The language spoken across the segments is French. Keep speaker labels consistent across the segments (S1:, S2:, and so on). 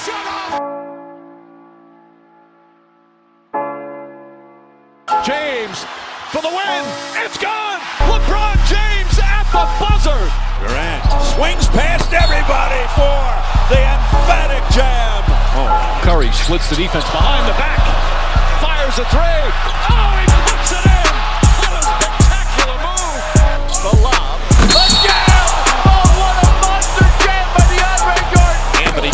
S1: He got the shot off. James for the win. It's gone. LeBron James at the buzzer.
S2: Durant swings past everybody for the emphatic jam.
S1: Oh, Curry splits the defense behind the back. Fires a three. Oh, he puts it in. What a spectacular move. The lob. The jam. Oh, what a monster jam by DeAndre Jordan. Anthony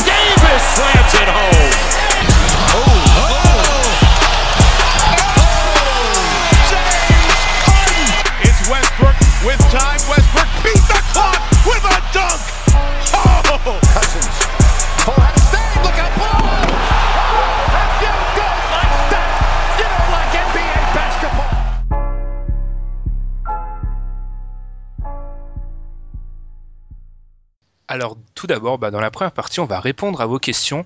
S3: Alors, tout d'abord, bah, dans la première partie, on va répondre à vos questions.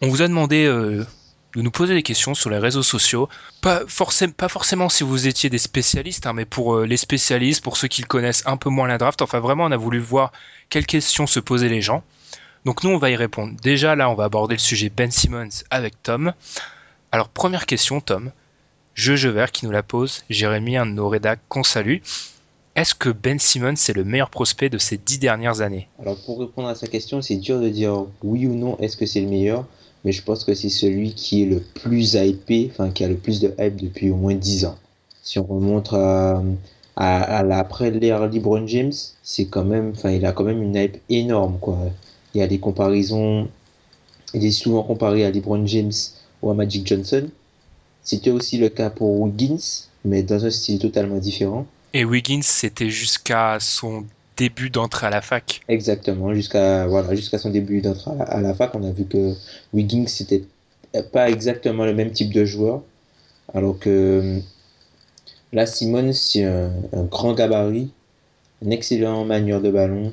S3: On vous a demandé euh, de nous poser des questions sur les réseaux sociaux. Pas, forcément, si vous étiez des spécialistes, hein, mais pour euh, les spécialistes, pour ceux qui connaissent un peu moins la draft. Enfin, vraiment, on a voulu voir quelles questions se posaient les gens. Donc, nous, on va y répondre. Déjà, là, on va aborder le sujet Ben Simmons avec Tom. Alors, première question, Tom. Jeu Jeu Vert qui nous la pose. Jérémy, un de nos qu'on salue. Est-ce que Ben Simmons est le meilleur prospect de ces dix dernières années?
S4: Alors pour répondre à sa question, c'est dur de dire oui ou non, est-ce que c'est le meilleur? Mais je pense que c'est celui qui est le plus hypé, enfin qui a le plus de hype depuis au moins 10 ans. Si on remonte à, à, à l'après l'ère LeBron James, c'est quand même, enfin il a quand même une hype énorme quoi. Il y a des comparaisons, il est souvent comparé à LeBron James ou à Magic Johnson. C'était aussi le cas pour Wiggins, mais dans un style totalement différent.
S3: Et Wiggins, c'était jusqu'à son début d'entrée à la fac.
S4: Exactement, jusqu'à voilà, jusqu'à son début d'entrée à, la- à la fac, on a vu que Wiggins c'était pas exactement le même type de joueur, alors que là Simone c'est un, un grand gabarit, un excellent manieur de ballon,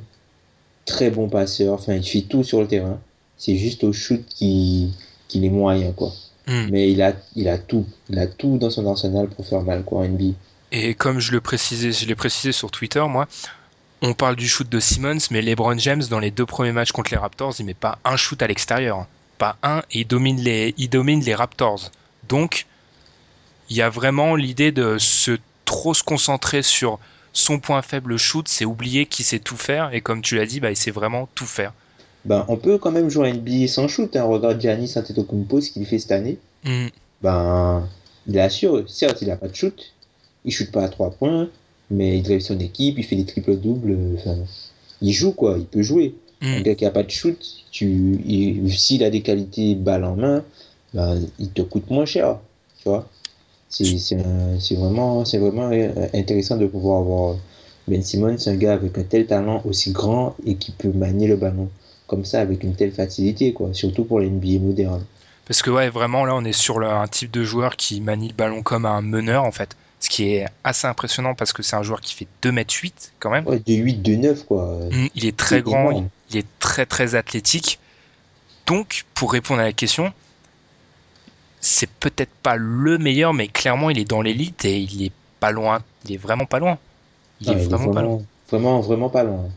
S4: très bon passeur, enfin il fait tout sur le terrain. C'est juste au shoot qui qu'il est moyen quoi.
S3: Hmm.
S4: Mais il a il a tout, il a tout dans son arsenal pour faire mal quoi en NBA.
S3: Et comme je le précisais, je l'ai précisé sur Twitter, moi, on parle du shoot de Simmons, mais LeBron James, dans les deux premiers matchs contre les Raptors, il met pas un shoot à l'extérieur. Pas un, et il domine les, il domine les Raptors. Donc, il y a vraiment l'idée de se trop se concentrer sur son point faible le shoot, c'est oublier qu'il sait tout faire, et comme tu l'as dit, bah, il sait vraiment tout faire.
S4: Ben, on peut quand même jouer à NBA sans shoot. Hein. Regarde Giannis Antetokounmpo, ce qu'il fait cette année.
S3: Hmm.
S4: Ben, il assure. Certes, il a pas de shoot. Il shoot pas à trois points, mais il drive son équipe, il fait des triples doubles. Enfin, il joue quoi. Il peut jouer. Un
S3: Hmm.
S4: gars qui a pas de shoot, s'il a des qualités balle en main, ben, il te coûte moins cher. Tu vois. C'est un- vraiment, vraiment euh, intéressant de pouvoir avoir Ben Simmons, un gars avec un tel talent aussi grand et qui peut manier le ballon comme ça avec une telle facilité, quoi. Surtout pour les NBA moderne.
S3: Parce que ouais, vraiment là, on est sur le- un type de joueur qui manie le ballon comme un meneur en fait. Ce qui est assez impressionnant parce que c'est un joueur qui fait 2m8 quand même.
S4: Ouais, de 8, de 9, quoi.
S3: Mm, Il est très grand, il,
S4: énorme.
S3: il est très très athlétique. Donc, pour répondre à la question, c'est peut-être pas le meilleur, mais clairement, il est dans l'élite et il est pas loin. Il est vraiment pas loin. Il
S4: Ah,
S3: est
S4: il est
S3: vraiment pas loin.
S4: vraiment, vraiment, pas loin.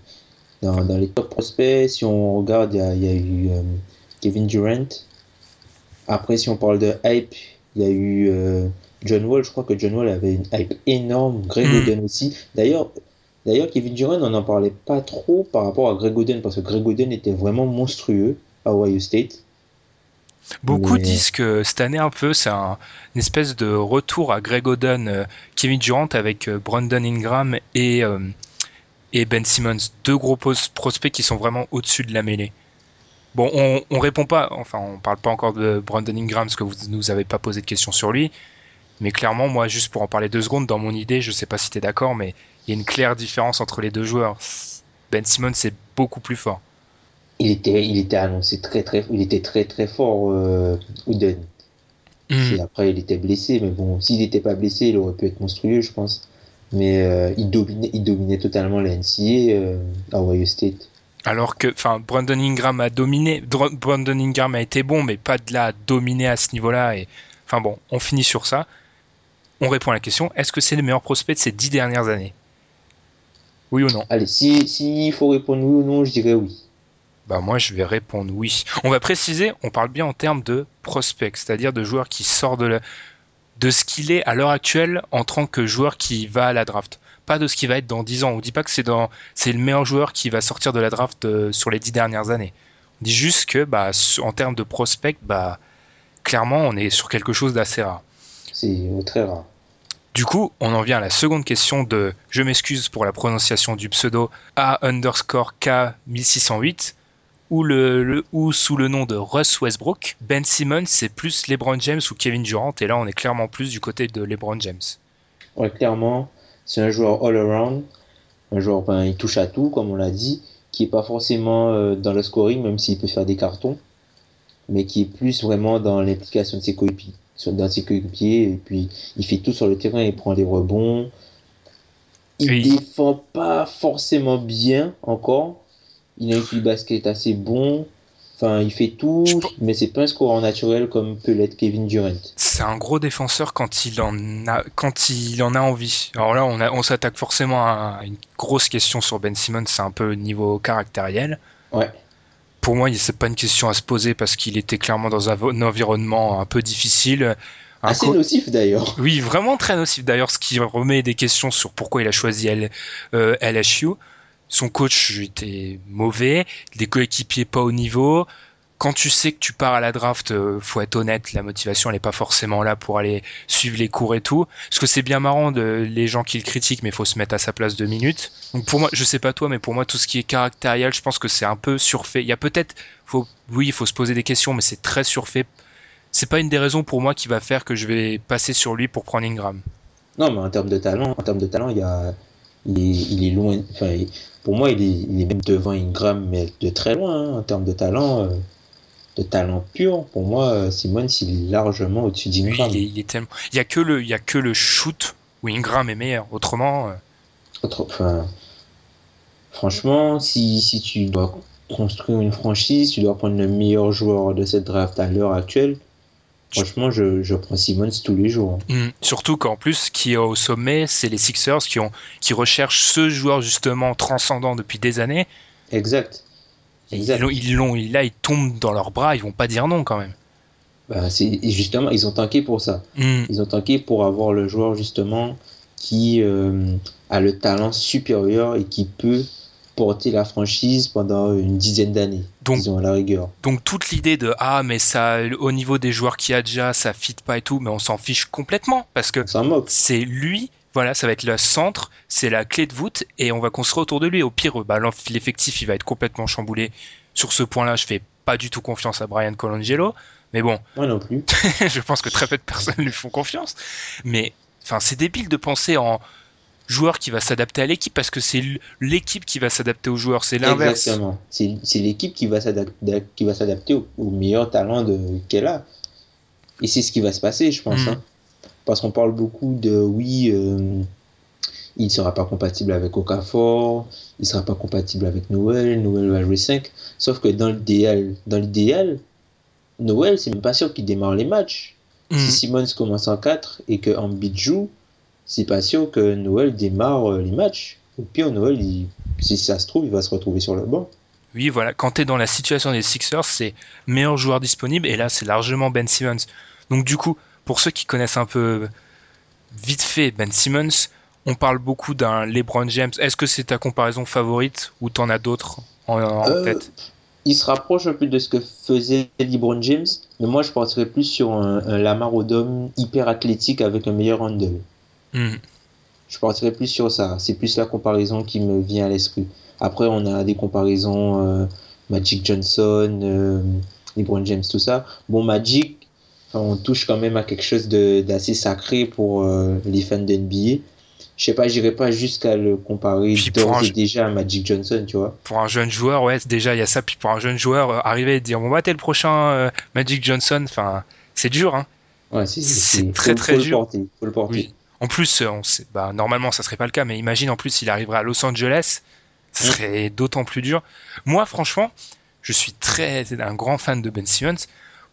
S4: Dans, dans les top prospects, si on regarde, il y a, il y a eu euh, Kevin Durant. Après, si on parle de hype, il y a eu euh, John Wall. Je crois que John Wall avait une hype énorme. Greg
S3: Mm.
S4: Oden aussi. D'ailleurs, d'ailleurs, Kevin Durant, on n'en parlait pas trop par rapport à Greg Oden parce que Greg Oden était vraiment monstrueux à Ohio State.
S3: Beaucoup
S4: Mais-
S3: disent que cette année, un peu, c'est un, une espèce de retour à Greg Oden, euh, Kevin Durant avec euh, Brandon Ingram et, euh, et Ben Simmons, deux gros prospects qui sont vraiment au-dessus de la mêlée. Bon, on, on répond pas, enfin, on parle pas encore de Brandon Ingram parce que vous nous avez pas posé de questions sur lui. Mais clairement, moi, juste pour en parler deux secondes, dans mon idée, je sais pas si t'es d'accord, mais il y a une claire différence entre les deux joueurs. Ben Simmons c'est beaucoup plus fort.
S4: Il était, il était annoncé très très, il était très très fort, euh.
S3: Hmm.
S4: Après, il était blessé, mais bon, s'il n'était pas blessé, il aurait pu être monstrueux, je pense. Mais euh, il, dominait, il dominait totalement la NCA euh, à Ohio State.
S3: Alors que, enfin, Brandon Ingram a dominé. Brandon Ingram a été bon, mais pas de là à dominer à ce niveau-là. Et, enfin bon, on finit sur ça. On répond à la question est-ce que c'est le meilleur prospect de ces dix dernières années? Oui ou non?
S4: Allez, s'il si, il faut répondre oui ou non, je dirais oui.
S3: Bah moi, je vais répondre oui. On va préciser, on parle bien en termes de prospect, c'est-à-dire de joueur qui sort de la- de ce qu'il est à l'heure actuelle en tant que joueur qui va à la draft. Pas de ce qu'il va être dans 10 ans. On dit pas que c'est dans c'est le meilleur joueur qui va sortir de la draft euh, sur les 10 dernières années. On dit juste que bah en termes de prospect, bah clairement, on est sur quelque chose d'assez rare.
S4: C'est euh, très rare.
S3: Du coup, on en vient à la seconde question de je m'excuse pour la prononciation du pseudo A underscore K 1608 ou, le, ou sous le nom de Russ Westbrook. Ben Simmons, c'est plus LeBron James ou Kevin Durant et là on est clairement plus du côté de LeBron James.
S4: Ouais, clairement, c'est un joueur all-around. Un joueur, ben, il touche à tout, comme on l'a dit, qui est pas forcément euh, dans le scoring, même s'il peut faire des cartons, mais qui est plus vraiment dans l'implication de ses coéquipiers. Sur- Dans ses coéquipiers, et puis il fait tout sur le terrain, il prend les rebonds. Il
S3: Oui.
S4: défend pas forcément bien encore. Il a un basket assez bon. Enfin, il fait tout,
S3: Je
S4: mais c'est pas un scoreur naturel comme peut l'être Kevin Durant.
S3: C'est un gros défenseur quand il en a quand il en a envie. Alors là, on, a- on s'attaque forcément à une grosse question sur Ben Simmons, c'est un peu au niveau caractériel.
S4: Ouais.
S3: Pour moi, c'est pas une question à se poser parce qu'il était clairement dans un, un environnement un peu difficile. Un
S4: Assez nocif d'ailleurs.
S3: Oui, vraiment très nocif d'ailleurs, ce qui remet des questions sur pourquoi il a choisi L- euh, LSU. Son coach était mauvais, des coéquipiers pas au niveau. Quand tu sais que tu pars à la draft, euh, faut être honnête, la motivation elle pas forcément là pour aller suivre les cours et tout. Parce que c'est bien marrant de les gens qui le critiquent, mais faut se mettre à sa place deux minutes. Donc pour moi, je sais pas toi, mais pour moi tout ce qui est caractériel, je pense que c'est un peu surfait. Il y a peut-être, oui, il faut se poser des questions, mais c'est très surfait. C'est pas une des raisons pour moi qui va faire que je vais passer sur lui pour prendre Ingram.
S4: Non, mais en termes de talent, en termes de talent, il y a, il est, loin. Enfin, pour moi, il est, il est même devant Ingram, mais de très loin hein, en termes de talent, euh, de talent pur. Pour moi, euh, Simons, il est largement au-dessus d'Ingram.
S3: il est, il est tellement. Il y a que le, il y a que le shoot où Ingram est meilleur. Autrement, euh,
S4: Autre- Enfin, franchement, si, si tu dois construire une franchise, tu dois prendre le meilleur joueur de cette draft à l'heure actuelle. Franchement, je, je prends Simmons tous les jours.
S3: hmm, surtout qu'en plus, qui est au sommet, c'est les Sixers qui ont, qui recherchent ce joueur justement transcendant depuis des années.
S4: Exact.
S3: Ils
S4: Exact.
S3: l'ont, ils l'ont, là, ils tombent dans leurs bras. Ils vont pas dire non quand même.
S4: Bah, c'est justement, ils ont tanké pour ça.
S3: Hmm,
S4: Ils ont tanké pour avoir le joueur justement qui euh, a le talent supérieur et qui peut porter la franchise pendant une dizaine d'années,
S3: Donc-
S4: disons à la rigueur.
S3: Donc toute l'idée de ah mais ça, au niveau des joueurs qu'il y a déjà, ça fit pas et tout, mais on s'en fiche complètement parce que c'est lui, voilà, ça va être le centre, c'est la clé de voûte, et on va construire autour de lui. Au pire, bah, l'enf- l'effectif, il va être complètement chamboulé. Sur ce point-là, je fais pas du tout confiance à Brian Colangelo, mais bon,
S4: Moi non plus.
S3: je pense que très peu de personnes lui font confiance. Mais, enfin, c'est débile de penser en joueur qui va s'adapter à l'équipe, parce que c'est l'équipe qui va s'adapter aux joueurs, c'est l'inverse.
S4: Exactement. C'est l'équipe qui va s'adapter qui va s'adapter au, au meilleur talent de qu'elle a. Et c'est ce qui va se passer, je pense.
S3: Mm.
S4: hein. Parce qu'on parle beaucoup de oui, euh, il ne sera pas compatible avec Okafor, il ne sera pas compatible avec Noël, Noël va jouer 5. Sauf que dans l'idéal, dans l'idéal, Noël, c'est même pas sûr qu'il démarre les matchs.
S3: Hmm.
S4: Si Simmons commence en 4 et que Embiid joue, c'est pas sûr que Noël démarre euh, les matchs. Au pire, Noël, il- si ça se trouve, il va se retrouver sur le banc.
S3: Oui, voilà, quand tu es dans la situation des Sixers, c'est meilleur joueur disponible, et là, c'est largement Ben Simmons. Donc, du coup, pour ceux qui connaissent un peu vite fait Ben Simmons, on parle beaucoup d'un LeBron James. Est-ce que c'est ta comparaison favorite ou t'en as d'autres en, en
S4: Euh,
S3: tête?
S4: Il se rapproche un peu de ce que faisait LeBron James, mais moi je partirais plus sur un, un Lamar Odom hyper athlétique avec un meilleur handle.
S3: Hmm.
S4: Je partirais plus sur ça. C'est plus la comparaison qui me vient à l'esprit. Après, on a des comparaisons euh, Magic Johnson, euh, LeBron James, tout ça. Bon, Magic, on touche quand même à quelque chose d'assez sacré pour euh, les fans d'NBA. Je sais pas, j'irai pas jusqu'à le comparer d'ores et déjà à Magic Johnson, tu vois.
S3: Pour un jeune joueur, ouais, déjà il y a ça. Puis pour un jeune joueur, euh, arriver et dire bon bah t'es le prochain euh, Magic Johnson, enfin c'est dur, hein.
S4: Ouais, c'est
S3: très très
S4: faut
S3: dur.
S4: Le porter, faut le porter.
S3: Oui. En plus, on sait, bah, normalement ça serait pas le cas, mais imagine en plus s'il arriverait à Los Angeles, ça serait d'autant plus dur. Moi, franchement, je suis très un grand fan de Ben Simmons.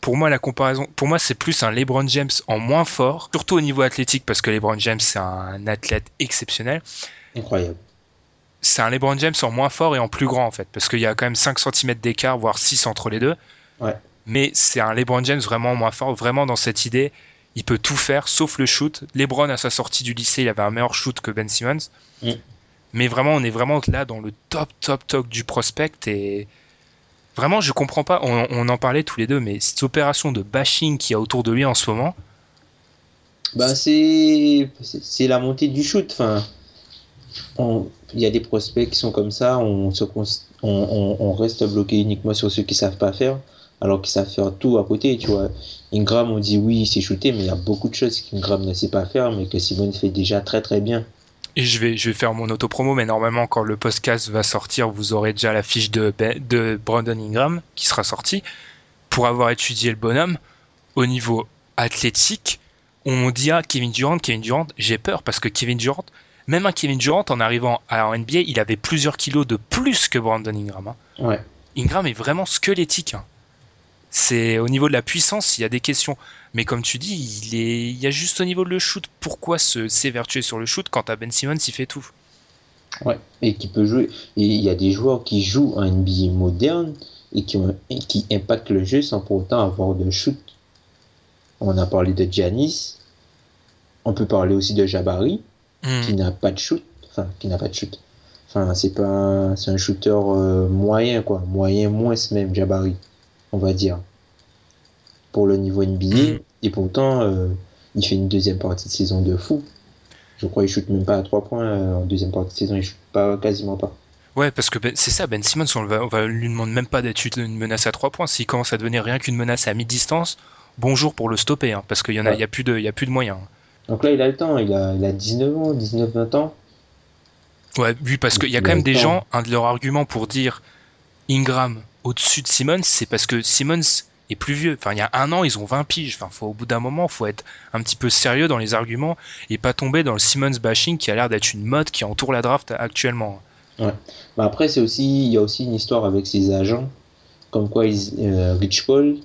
S3: Pour moi, la comparaison, pour moi, c'est plus un LeBron James en moins fort, surtout au niveau athlétique, parce que LeBron James c'est un athlète exceptionnel.
S4: Incroyable.
S3: C'est un LeBron James en moins fort et en plus grand en fait, parce qu'il y a quand même 5 cm d'écart, voire 6 entre les deux.
S4: Ouais.
S3: Mais c'est un LeBron James vraiment moins fort, vraiment dans cette idée. Il peut tout faire, sauf le shoot. LeBron à sa sortie du lycée, il avait un meilleur shoot que Ben Simmons.
S4: Mm.
S3: Mais vraiment, on est vraiment là dans le top, top, top du prospect et vraiment, je comprends pas. On, en parlait tous les deux, mais cette opération de bashing qu'il y a autour de lui en ce moment.
S4: Bah, c'est c'est la montée du shoot. Enfin, il y a des prospects qui sont comme ça. On, se, on, reste bloqué uniquement sur ceux qui savent pas faire, alors qu'ils savent faire tout à côté. Tu vois, Ingram, on dit oui, c'est shooté, mais il y a beaucoup de choses qu'Ingram ne sait pas faire, mais que Simone fait déjà très très bien.
S3: Et je vais, je vais faire mon auto-promo, mais normalement, quand le podcast va sortir, vous aurez déjà la fiche de, de Brandon Ingram qui sera sortie. Pour avoir étudié le bonhomme, au niveau athlétique, on dit à Kevin Durant, Kevin Durant, j'ai peur parce que Kevin Durant, même un Kevin Durant en arrivant à en NBA, il avait plusieurs kilos de plus que Brandon Ingram. Hein.
S4: Ouais.
S3: Ingram est vraiment squelettique. Hein. C'est au niveau de la puissance, il y a des questions. Mais comme tu dis, il, est, il y a juste au niveau de le shoot. Pourquoi se s'évertuer sur le shoot quand à Ben Simmons il fait tout?
S4: Ouais, et qui peut jouer. Et il y a des joueurs qui jouent en NBA moderne et qui, ont, et qui impactent le jeu sans pour autant avoir de shoot. On a parlé de Giannis. On peut parler aussi de Jabari,
S3: Hmm.
S4: mm. qui n'a pas de shoot. Enfin, qui n'a pas de shoot. Enfin, c'est pas un, c'est un shooter euh, moyen, quoi. Moyen moins même, Jabari, on va dire. Pour le niveau NBA. Mm. Et pourtant, euh, il fait une deuxième partie de saison de fou. Je crois qu'il shoot même pas à 3 points euh, en deuxième partie de saison. Il shoot pas, quasiment pas.
S3: Ouais, parce que ben, c'est ça, Ben Simmons, on, va, on va lui demander même pas d'être une menace à 3 points. S'il commence à devenir rien qu'une menace à mi-distance, bonjour pour le stopper, hein, parce qu'il y en a, il y a plus de, il y a plus de moyens.
S4: Donc là, il a le temps, il a, il a 19 ans, 19-20 ans.
S3: Ouais, oui, parce qu'il y a quand même des gens, un de leurs arguments pour dire Ingram au-dessus de Simmons, c'est parce que Simmons est plus vieux. Enfin, il y a un an, ils ont 20 piges. Enfin, faut, au bout d'un moment, faut être un petit peu sérieux dans les arguments et pas tomber dans le Simmons bashing qui a l'air d'être une mode qui entoure la draft actuellement.
S4: Ouais. Bah après, c'est aussi, il y a aussi une histoire avec ses agents, comme quoi ils, euh, Rich Paul,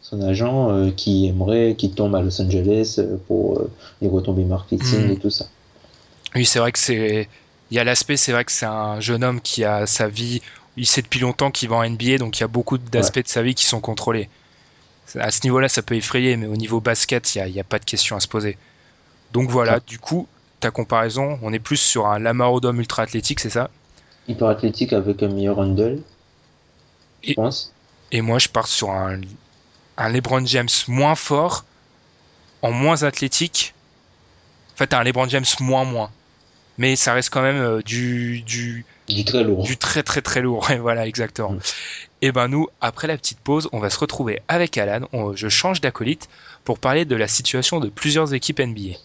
S4: son agent, euh, qui aimerait qu'il tombe à Los Angeles pour euh, les retombées marketing mmh. et tout ça.
S3: Oui, c'est vrai que c'est, il y a l'aspect, c'est vrai que c'est un jeune homme qui a sa vie, il sait depuis longtemps qu'il va en NBA, donc il y a beaucoup d'aspects ouais. de sa vie qui sont contrôlés. À ce niveau-là, ça peut effrayer, mais au niveau basket, il n'y a, a, pas de question à se poser. Donc voilà, ouais. du coup, ta comparaison, on est plus sur un Lamar Odom ultra athlétique, c'est ça?
S4: Hyper athlétique avec un meilleur handle, je
S3: et,
S4: pense.
S3: Et moi, je pars sur un, un LeBron James moins fort, en moins athlétique. En fait, un LeBron James moins moins. Mais ça reste quand même euh, du, du,
S4: du très lourd.
S3: Du très très très lourd. Et voilà, exactement. Mm. Et ben nous, après la petite pause, on va se retrouver avec Alan. On, je change d'acolyte pour parler de la situation de plusieurs équipes NBA.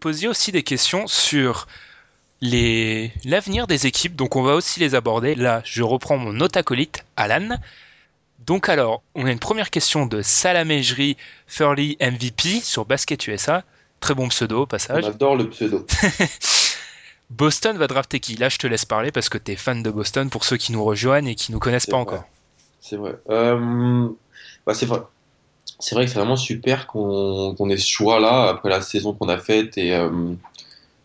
S3: Posiez aussi des questions sur les l'avenir des équipes, donc on va aussi les aborder. Là, je reprends mon note acolyte, Alan. Donc alors, on a une première question de Salamégerie Furley MVP sur Basket USA. Très bon pseudo au passage.
S5: On adore le pseudo.
S3: Boston va drafter qui? Là, je te laisse parler parce que tu es fan de Boston pour ceux qui nous rejoignent et qui nous connaissent pas
S5: vrai.
S3: encore.
S5: C'est vrai. Euh... Bah, c'est vrai. C'est vrai que c'est vraiment super qu'on qu ait ce choix-là après la saison qu'on a faite et euh...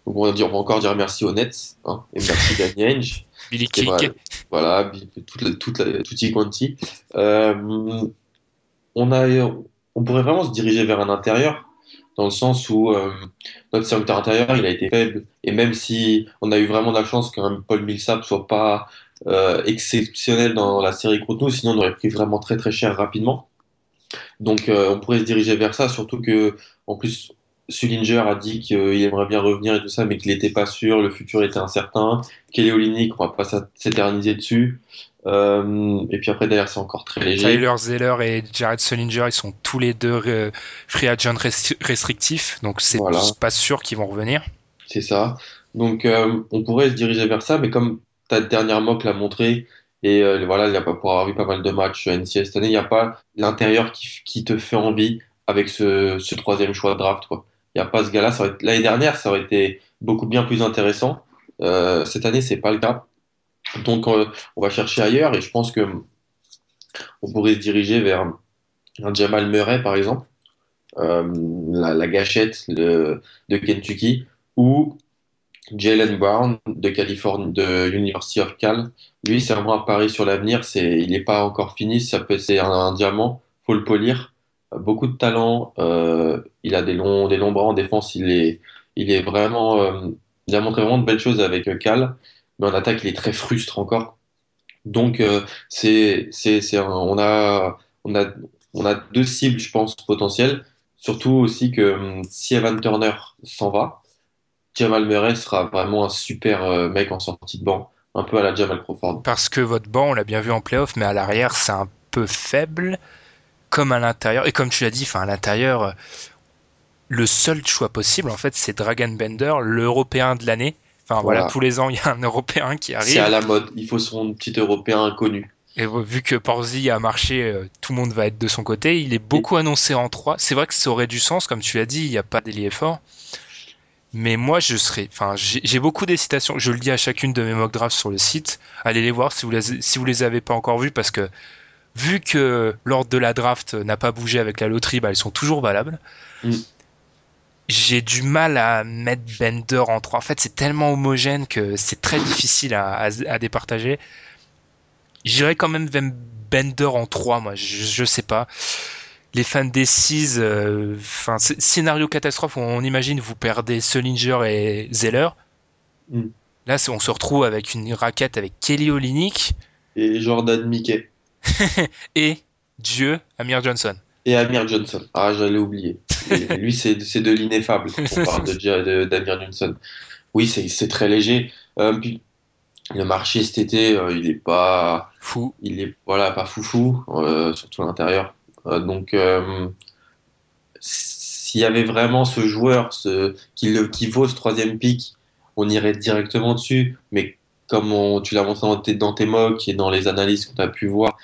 S5: donc on va, dire, on va encore dire merci aux Nets hein, et merci Danny Ainge.
S3: Billy King.
S5: Voilà, voilà toute la, toute la, tutti quanti. Euh, on a on pourrait vraiment se diriger vers un intérieur, dans le sens où euh, notre secteur intérieur, il a été faible. Et même si on a eu vraiment de la chance qu'un Paul Millsap soit pas euh, exceptionnel dans la série contre nous, sinon on aurait pris vraiment très très cher rapidement. Donc euh, on pourrait se diriger vers ça, surtout que en plus Sullinger a dit qu'il aimerait bien revenir et tout ça, mais qu'il n'était pas sûr, le futur était incertain. Kelly Olynyk, on va pas s'éterniser dessus. Euh, et puis après derrière c'est encore très léger.
S3: Tyler Zeller et Jared Sullinger, ils sont tous les deux euh, free agent restrictifs, donc c'est pas sûr qu'ils vont revenir.
S5: C'est ça. Donc euh, on pourrait se diriger vers ça, mais comme ta dernière mock l'a montré, et voilà, il y a pas pour avoir vu pas mal de matchs NCS cette année, il n'y a pas l'intérieur qui, te fait envie avec ce, troisième choix de draft. Il n'y a pas ce gars-là. L'année dernière, ça aurait été beaucoup bien plus intéressant. cette année, c'est pas le cas. Donc, euh, on va chercher ailleurs et je pense que on pourrait se diriger vers un Jamal Murray, par exemple, euh, la, gâchette de, Kentucky, ou Jalen Brown de Californie, de University of Cal. Lui, c'est vraiment un pari sur l'avenir. C'est, il n'est pas encore fini. Ça peut, c'est un, diamant. Faut le polir. Beaucoup de talent. Euh, il a des longs, des longs bras en défense. Il est, il est vraiment, il a montré vraiment de belles choses avec Cal mais en attaque, il est très frustre encore. Donc, euh, c'est, c'est, c'est on, a, on, a, on a deux cibles, je pense, potentielles. Surtout aussi que hum, si Evan Turner s'en va, Jamal Murray sera vraiment un super euh, mec en sortie de banc, un peu à la Jamal Crawford.
S3: Parce que votre banc, on l'a bien vu en playoff, mais à l'arrière, c'est un peu faible, comme à l'intérieur. Et comme tu l'as dit, à l'intérieur, le seul choix possible, en fait, c'est Dragon Bender, l'Européen de l'année Enfin voilà. tous les ans il y a un Européen qui arrive.
S5: C'est à la mode, il faut son petit Européen inconnu.
S3: Et vu que Porzi a marché, euh, tout le monde va être de son côté. Il est beaucoup annoncé en 3. C'est vrai que ça aurait du sens, comme tu l'as dit, il n'y a pas d'ailier fort. Mais moi, je serais. Enfin, j'ai beaucoup d'hésitations. Je le dis à chacune de mes mock drafts sur le site. Allez les voir si vous les, si vous les avez pas encore vus, parce que vu que l'ordre de la draft n'a pas bougé avec la loterie, bah, elles sont toujours valables. Mm j'ai du mal à mettre Bender en 3. En fait, c'est tellement homogène que c'est très difficile à, à, départager. J'irais quand même Bender en 3, moi, je, je sais pas. Les fans des 6, euh, scénario catastrophe où on imagine vous perdez Sullinger et Zeller. Mm. Là, on se retrouve avec une raquette avec Kelly Olynyk.
S5: Et Jordan Mickey.
S3: et Dieu, Amir Johnson.
S5: Et Amir Johnson. Ah, j'allais oublier. lui, c'est de l'ineffable. On parle d'Amir Johnson. Oui, c'est très léger. Euh, puis, le marché cet été, euh, il est pas
S3: fou.
S5: Il est voilà pas foufou, euh, surtout à l'intérieur. Euh, donc, s'il y avait vraiment ce joueur, ce qui, le, qui vaut ce troisième pic, on irait directement dessus. Mais comme tu l'as montré dans tes, dans tes mocks et dans les analyses qu'on a pu voir,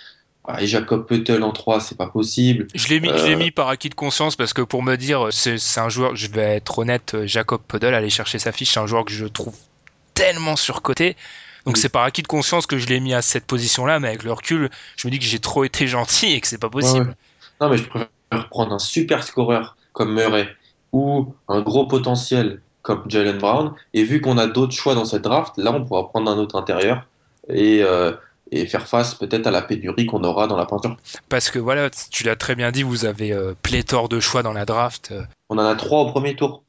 S5: ah, et Jacob Puttel en 3, c'est pas possible.
S3: Je l'ai mis, euh, mis par acquis de conscience parce que pour me dire, c'est un joueur, je vais être honnête, Jacob Puttel, aller chercher sa fiche, c'est un joueur que je trouve tellement surcoté. Donc c'est par acquis de conscience que je l'ai mis à cette position-là, mais avec le recul, je me dis que j'ai trop été gentil et que c'est pas possible.
S5: Non, mais je préfère prendre un super scoreur comme Murray ou un gros potentiel comme Jalen Brown. Et vu qu'on a d'autres choix dans cette draft, là on pourra prendre un autre intérieur. Et euh, et faire face peut-être à la pénurie qu'on aura dans la peinture.
S3: Parce que voilà, tu l'as très bien dit, vous avez euh, pléthore de choix dans la draft.
S5: On en a trois au premier tour.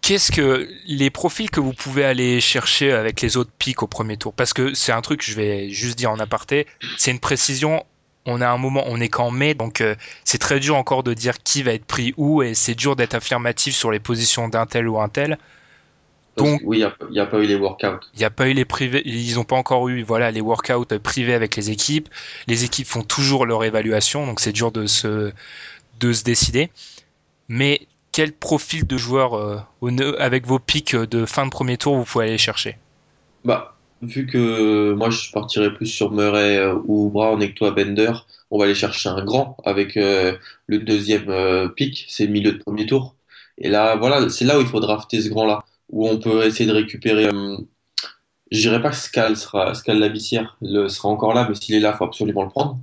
S3: Qu'est-ce que les profils que vous pouvez aller chercher avec les autres pics au premier tour? Parce que c'est un truc, je vais juste dire en aparté, c'est une précision. On a un moment, on est qu'en mai, donc euh, c'est très dur encore de dire qui va être pris où, et c'est dur d'être affirmatif sur les positions d'un tel ou un tel.
S5: Donc, oui, il n'y a, pas eu les workouts.
S3: Il n'y a pas eu les privés, ils n'ont pas encore eu voilà les workouts privés avec les équipes. Les équipes font toujours leur évaluation, donc c'est dur de se de se décider. Mais quel profil de joueur euh, avec vos pics de fin de premier tour vous pouvez aller chercher?
S5: Bah, vu que moi je partirais plus sur Murray euh, ou Brown et que toi Bender, on va aller chercher un grand avec euh, le deuxième pic, c'est milieu de premier tour. Et là, voilà, c'est là où il faut drafter ce grand-là où on peut essayer de récupérer. Euh, je dirais pas que Scal sera Scal Labissière sera encore là, mais s'il est là, faut absolument le prendre.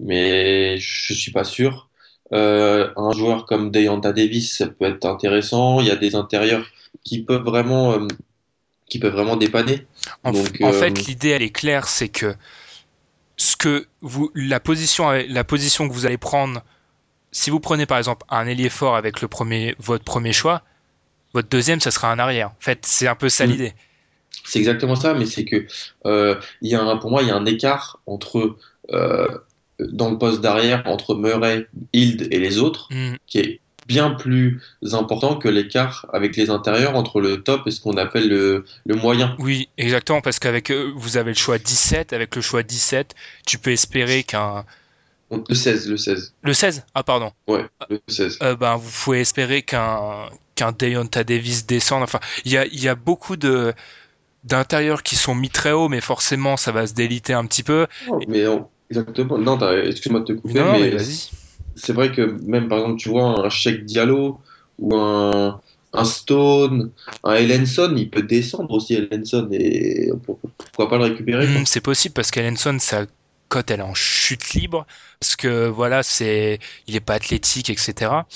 S5: Mais je suis pas sûr. Euh, un joueur comme Deonta Davis, ça peut être intéressant. Il y a des intérieurs qui peuvent vraiment, euh, qui peuvent vraiment dépanner.
S3: En, Donc, en fait, l'idée elle est claire, c'est que ce que vous, la position, la position que vous allez prendre si vous prenez par exemple un ailier fort avec le premier, votre premier choix, votre deuxième, ça sera un arrière. En fait, c'est un peu ça
S5: Mm.
S3: l'idée.
S5: C'est exactement ça, mais c'est que euh, y a un, pour moi, il y a un écart entre euh, dans le poste d'arrière entre Murray, Hild et les autres
S3: Mm.
S5: qui est bien plus important que l'écart avec les intérieurs entre le top et ce qu'on appelle le, le moyen.
S3: Oui, exactement, parce qu'avec eux, vous avez le choix 17. Avec le choix 17, tu peux espérer qu'un.
S5: Le 16, le 16.
S3: Le 16 Ah, pardon.
S5: Ouais, le 16.
S3: Euh, ben, vous pouvez espérer qu'un qu'un Deonta Davis descende. Enfin, il y a, y a beaucoup de d'intérieurs qui sont mis très haut, mais forcément, ça va se déliter un petit peu.
S5: Non, mais non, exactement. Non, excuse-moi de te couper,
S3: Non, non, mais
S5: mais
S3: vas-y.
S5: C'est vrai que même par exemple, tu vois un Cheikh Diallo ou un, Stone, un Ellenson, il peut descendre aussi Ellenson et pour- pourquoi pas le récupérer.
S3: Hmm, c'est possible parce qu'Ellenson, sa cote, elle est en chute libre. Parce que voilà, c'est, il est pas athlétique, etc.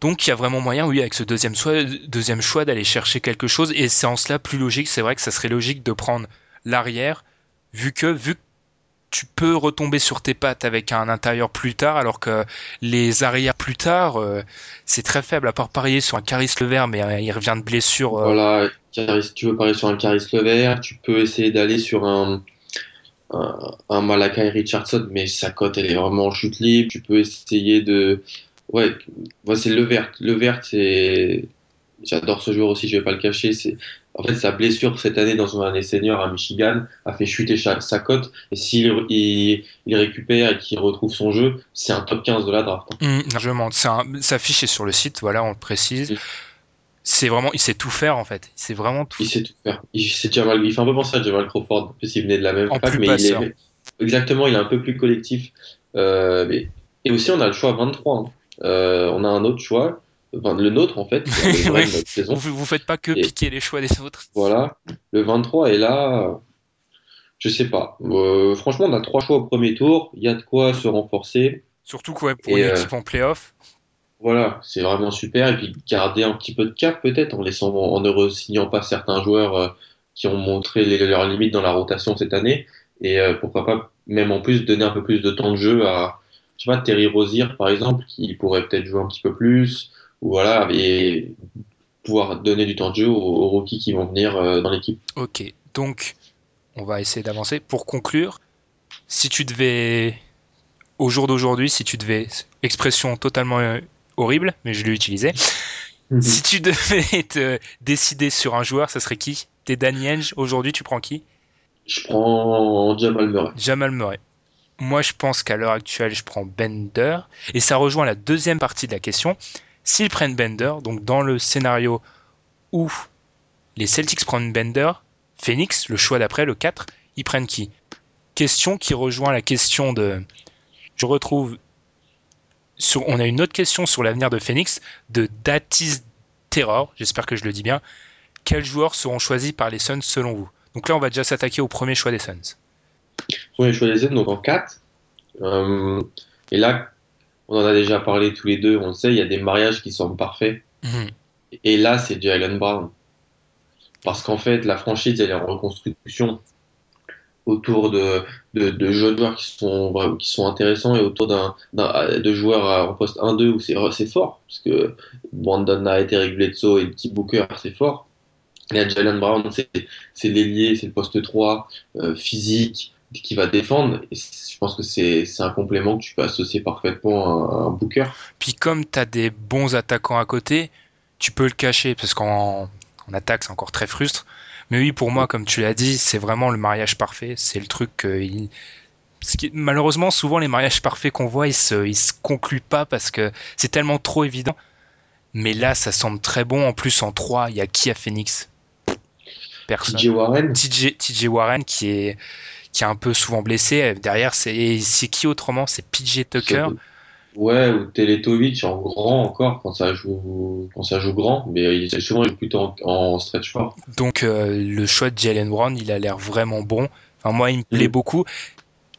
S3: Donc il y a vraiment moyen, oui, avec ce deuxième choix, deuxième choix d'aller chercher quelque chose. Et c'est en cela plus logique. C'est vrai que ça serait logique de prendre l'arrière, vu que, vu que tu peux retomber sur tes pattes avec un intérieur plus tard, alors que les arrières plus tard, euh, c'est très faible. À part parier sur un Caris Levert, mais euh, il revient de blessure. euh,
S5: Voilà, tu veux parier sur un Caris Levert, tu peux essayer d'aller sur un, un, un Malakai Richardson, mais sa cote elle est vraiment en chute libre. Tu peux essayer de. Ouais, moi c'est Levert. Levert, c'est. J'adore ce joueur aussi, je vais pas le cacher. C'est... En fait, sa blessure cette année dans une année senior à Michigan a fait chuter sa, cote. Et s'il il, il récupère et qu'il retrouve son jeu, c'est un top 15 de la draft. hein.
S3: Mens. C'est un- Sa fiche est sur le site, voilà, on le précise.
S5: Oui.
S3: C'est vraiment, il sait tout faire en fait. C'est vraiment tout.
S5: Il sait tout faire. Il, Jamal, il fait un peu penser à Jamal Crawford, en plus il venait de la même fac, mais il est exactement, il est un peu plus collectif. Euh, mais- et aussi, on a le choix 23. hein. Euh, on a un autre choix, enfin, le nôtre en fait, saison.
S3: Vous, vous faites pas que
S5: Et-
S3: piquer les choix des autres.
S5: Voilà, le 23 est là. Je sais pas. Euh, franchement, on a trois choix au premier tour. Il y a de quoi se renforcer.
S3: Surtout quoi pour
S5: Et,
S3: une
S5: euh,
S3: équipe en playoff.
S5: Voilà, c'est vraiment super. Et puis garder un petit peu de cap peut-être en laissant, en ne re-signant pas certains joueurs euh, qui ont montré les- leurs limites dans la rotation cette année. Et pourquoi pas même en plus donner un peu plus de temps de jeu à, je sais pas, Terry Rozier par exemple, qui pourrait peut-être jouer un petit peu plus. Voilà, et pouvoir donner du temps de jeu aux, aux rookies qui vont venir euh, dans l'équipe.
S3: Ok, donc on va essayer d'avancer. Pour conclure, si tu devais, au jour d'aujourd'hui, si tu devais, expression totalement euh, horrible, mais je l'ai utilisée, si tu devais te décider sur un joueur, ça serait qui? T'es Danny aujourd'hui tu prends qui?
S5: Je prends Jamal Murray.
S3: Jamal Murray. Moi, je pense qu'à l'heure actuelle, je prends Bender. Et ça rejoint la deuxième partie de la question. S'ils prennent Bender, donc dans le scénario où les Celtics prennent Bender, Phoenix, le choix d'après, le 4, ils prennent qui? Question qui rejoint la question de... Je retrouve... Sur, on a une autre question sur l'avenir de Phoenix, de Datis Terror, j'espère que je le dis bien. Quels joueurs seront choisis par les Suns selon vous? Donc là, on va déjà s'attaquer au premier choix des Suns.
S5: Premier choix des Suns, donc en 4. Euh, et là, on en a déjà parlé tous les deux, on le sait, il y a des mariages qui sont parfaits.
S3: Mhm.
S5: Et là, c'est Jalen Brown. Parce qu'en fait, la franchise, elle est en reconstruction autour de, de, de jeunes joueurs qui sont, qui sont intéressants et autour d'un, de joueurs en poste 1-2 où c'est, c'est fort. Parce que Brandon a été réglé de saut et petit Booker, c'est fort. Et là, Jalen Brown, c'est, c'est l'ailier, c'est le poste 3, euh, physique, qui va défendre. Et je pense que c'est, un complément que tu peux associer parfaitement à, un Booker.
S3: Puis comme tu as des bons attaquants à côté, tu peux le cacher parce qu'en en attaque c'est encore très frustre. Mais oui, pour moi, comme tu l'as dit, c'est vraiment le mariage parfait. C'est le truc que il- ce qui- malheureusement souvent les mariages parfaits qu'on voit, ils se ils se concluent pas parce que c'est tellement trop évident. Mais là, ça semble très bon. En plus, en 3, il y a qui à Phoenix Personne.
S5: TJ Warren,
S3: TJ Warren qui est qui est un peu souvent blessé. Derrière, c'est qui autrement? C'est PJ Tucker?
S5: Ouais, ou Teletovic en grand encore quand ça joue quand ça joue grand, mais il souvent il joue plutôt en, en stretch fort.
S3: Donc euh, le choix de Jalen Brown, il a l'air vraiment bon. Enfin, moi, il me plaît
S5: Mhm.
S3: beaucoup.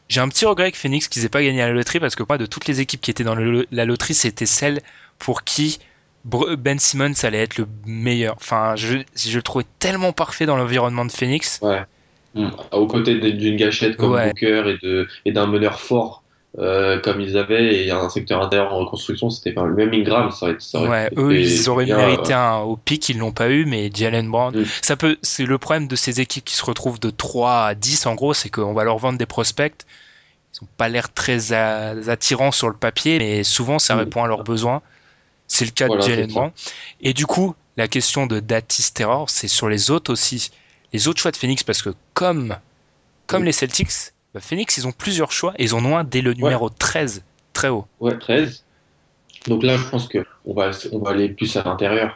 S3: J'ai un petit regret avec Phoenix qu'ils aient pas gagné à la loterie parce que moi, de toutes les équipes qui étaient dans le- la loterie, c'était celle pour qui Ben Simmons allait être le meilleur. Enfin, je, je le trouvais tellement parfait dans l'environnement de Phoenix.
S5: Ouais. Mm. Aux côtés d'une gâchette comme
S3: Ouais.
S5: Booker et d'un meneur fort euh, comme ils avaient et un secteur intérieur en reconstruction, c'était pas le même Ingram, ça aurait, ça aurait
S3: Ouais,
S5: été
S3: eux, ils auraient
S5: bien,
S3: mérité
S5: euh,
S3: un au pic, ils l'ont pas eu, mais Jalen Brown,
S5: Mm.
S3: ça peut, c'est le problème de ces équipes qui se retrouvent de 3 à 10 en gros, c'est qu'on va leur vendre des prospects. Ils ont pas l'air très attirants sur le papier, mais souvent ça
S5: Mm.
S3: répond à leurs besoins. C'est le cas
S5: Voilà,
S3: de Jalen. Brown. Et du coup, la question de Datis Terror, c'est sur les autres aussi. Les autres choix de Phoenix, parce que comme, comme
S5: Mm.
S3: les Celtics, bah, Phoenix, ils ont plusieurs choix et ils en ont un dès le numéro 13, très haut,
S5: Ouais, 13. Donc là, je pense que on va, on va aller plus à l'intérieur.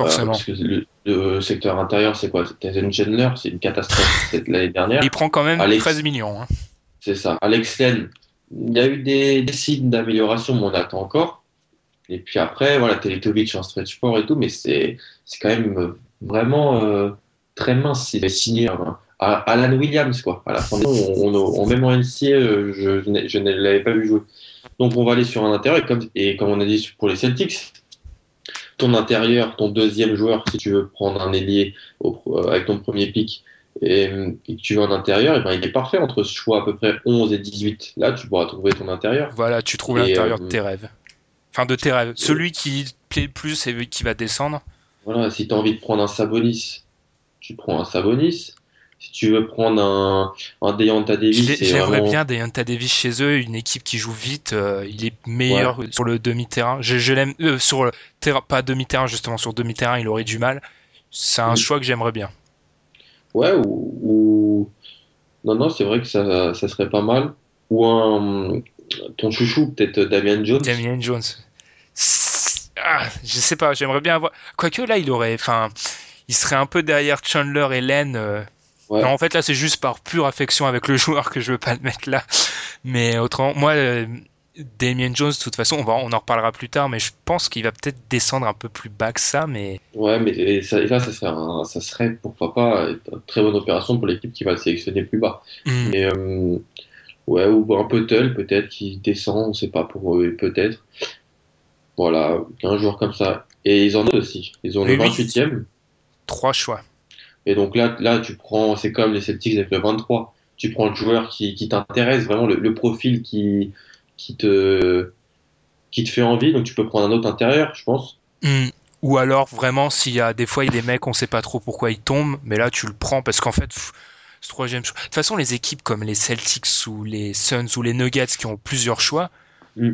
S5: Euh,
S3: forcément.
S5: parce que le, le secteur intérieur, c'est quoi? C'est Tyson Chandler, c'est une catastrophe cette- l'année dernière.
S3: Il prend quand même
S5: Alex-
S3: 13 millions. hein.
S5: C'est ça. Alex Len, il y a eu des, des signes d'amélioration, mais on attend encore. Et puis après, voilà, Teletovic en stretch four et tout, mais c'est quand même euh, vraiment euh, très mince. Il est signé hein, à Alan Williams, quoi. À la fin, de- on, on, on- même en NCA, euh, je, je ne l'avais pas vu jouer. Donc on va aller sur un intérieur, et comme, et comme on a dit pour les Celtics, ton intérieur, ton deuxième joueur, si tu veux prendre un ailier au- euh, avec ton premier pick, et, et que tu veux un intérieur, et ben, il est parfait entre ce choix à peu près 11 et 18. Là, tu pourras trouver ton intérieur.
S3: Voilà, tu trouves l'intérieur
S5: euh,
S3: de tes rêves. Enfin, de tes rêves. Celui qui te plaît le plus et qui va descendre.
S5: Voilà, si tu as envie de prendre un Sabonis, tu prends un Sabonis. Si tu veux prendre un, un Deonta Davis,
S3: J'aimerais
S5: vraiment...
S3: bien Deonta Davis chez eux, une équipe qui joue vite. euh, il est meilleur sur le demi-terrain. Je, je l'aime euh, sur le terrain, pas demi-terrain justement sur demi-terrain, il aurait du mal. C'est un
S5: Mhm.
S3: choix que j'aimerais bien.
S5: Ouais, ou, ou- Non, non, c'est vrai que ça, ça serait pas mal. Ou un... Ton chouchou, peut-être Damian Jones.
S3: Damian Jones. Ah, je sais pas, j'aimerais bien avoir. Quoique là, il aurait, enfin, il serait un peu derrière Chandler et Len. euh,
S5: Ouais.
S3: Non, en fait, là, c'est juste par pure affection avec le joueur que je veux pas le mettre là. Mais autrement, moi, euh, Damien Jones, de toute façon, on, va, on en reparlera plus tard, mais je pense qu'il va peut-être descendre un peu plus bas que ça. Mais
S5: Ouais, mais et ça, et là, ça serait, un- ça serait, pourquoi pas, une très bonne opération pour l'équipe qui va le sélectionner plus bas. Mais euh, ouais, ou un Puttle peut-être qui descend, on sait pas pour eux, peut-être. Voilà, un joueur comme ça. Et ils en ont aussi. Ils ont le
S3: oui.
S5: 28e.
S3: trois choix.
S5: Et donc là, là, tu prends, c'est comme les Celtics avec le 23. Tu prends le joueur qui, qui t'intéresse, vraiment le, le profil qui, qui te, qui te fait envie. Donc tu peux prendre un autre intérieur, je pense.
S3: Hmm. Ou alors, vraiment, s'il y a des fois, il y a des mecs, on sait pas trop pourquoi ils tombent, mais là, tu le prends parce qu'en fait, pff, ce troisième choix. De toute façon, les équipes comme les Celtics ou les Suns ou les Nuggets qui ont plusieurs choix,
S5: Mm.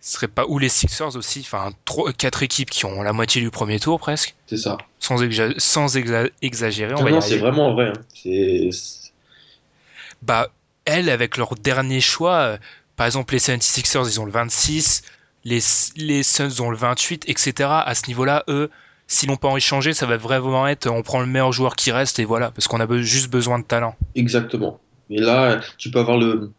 S3: Ce serait pas, ou les Sixers aussi, enfin, trois, quatre équipes qui ont la moitié du premier tour presque,
S5: C'est ça.
S3: sans, exa- sans exa- exagérer, on
S5: Non,
S3: va
S5: non, c'est vraiment vrai. hein.
S3: Bah, elles, avec leur dernier choix, euh, par exemple, les 76ers, ils ont le 26, les, les Suns ont le 28, etc. À ce niveau-là, eux, s'ils n'ont pas échangé, ça va vraiment être on prend le meilleur joueur qui reste et voilà, parce qu'on a be- juste besoin de talent.
S5: Exactement. Et là, tu peux avoir le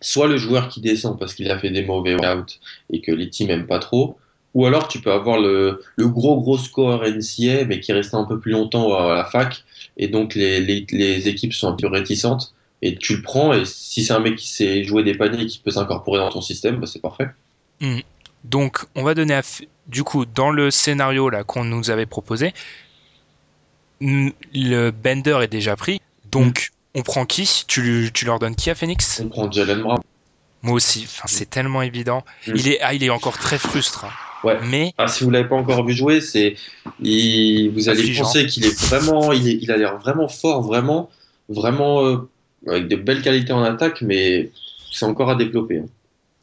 S5: soit le joueur qui descend parce qu'il a fait des mauvais out et que les teams aiment pas trop, ou alors tu peux avoir le, le gros gros score NCA mais qui est resté un peu plus longtemps à la fac et donc les, les, les équipes sont un peu réticentes et tu le prends et si c'est un mec qui sait jouer des paniers et qui peut s'incorporer dans ton système, bah, c'est parfait.
S3: Donc, on va donner à, du coup, dans le scénario là qu'on nous avait proposé, le Bender est déjà pris, donc on prend qui tu, tu leur donnes qui à Phoenix
S5: On prend Jalen Brown.
S3: Moi aussi, enfin, c'est tellement évident.
S5: Mm.
S3: Il est, ah, il est encore très frustrant.
S5: Ouais.
S3: Mais
S5: Ah, si vous l'avez pas encore vu jouer, c'est il- vous allez
S3: Affligeant.
S5: penser qu'il est vraiment, il, est- il a l'air vraiment fort, vraiment, vraiment euh, avec de belles qualités en attaque, mais c'est encore à développer. hein.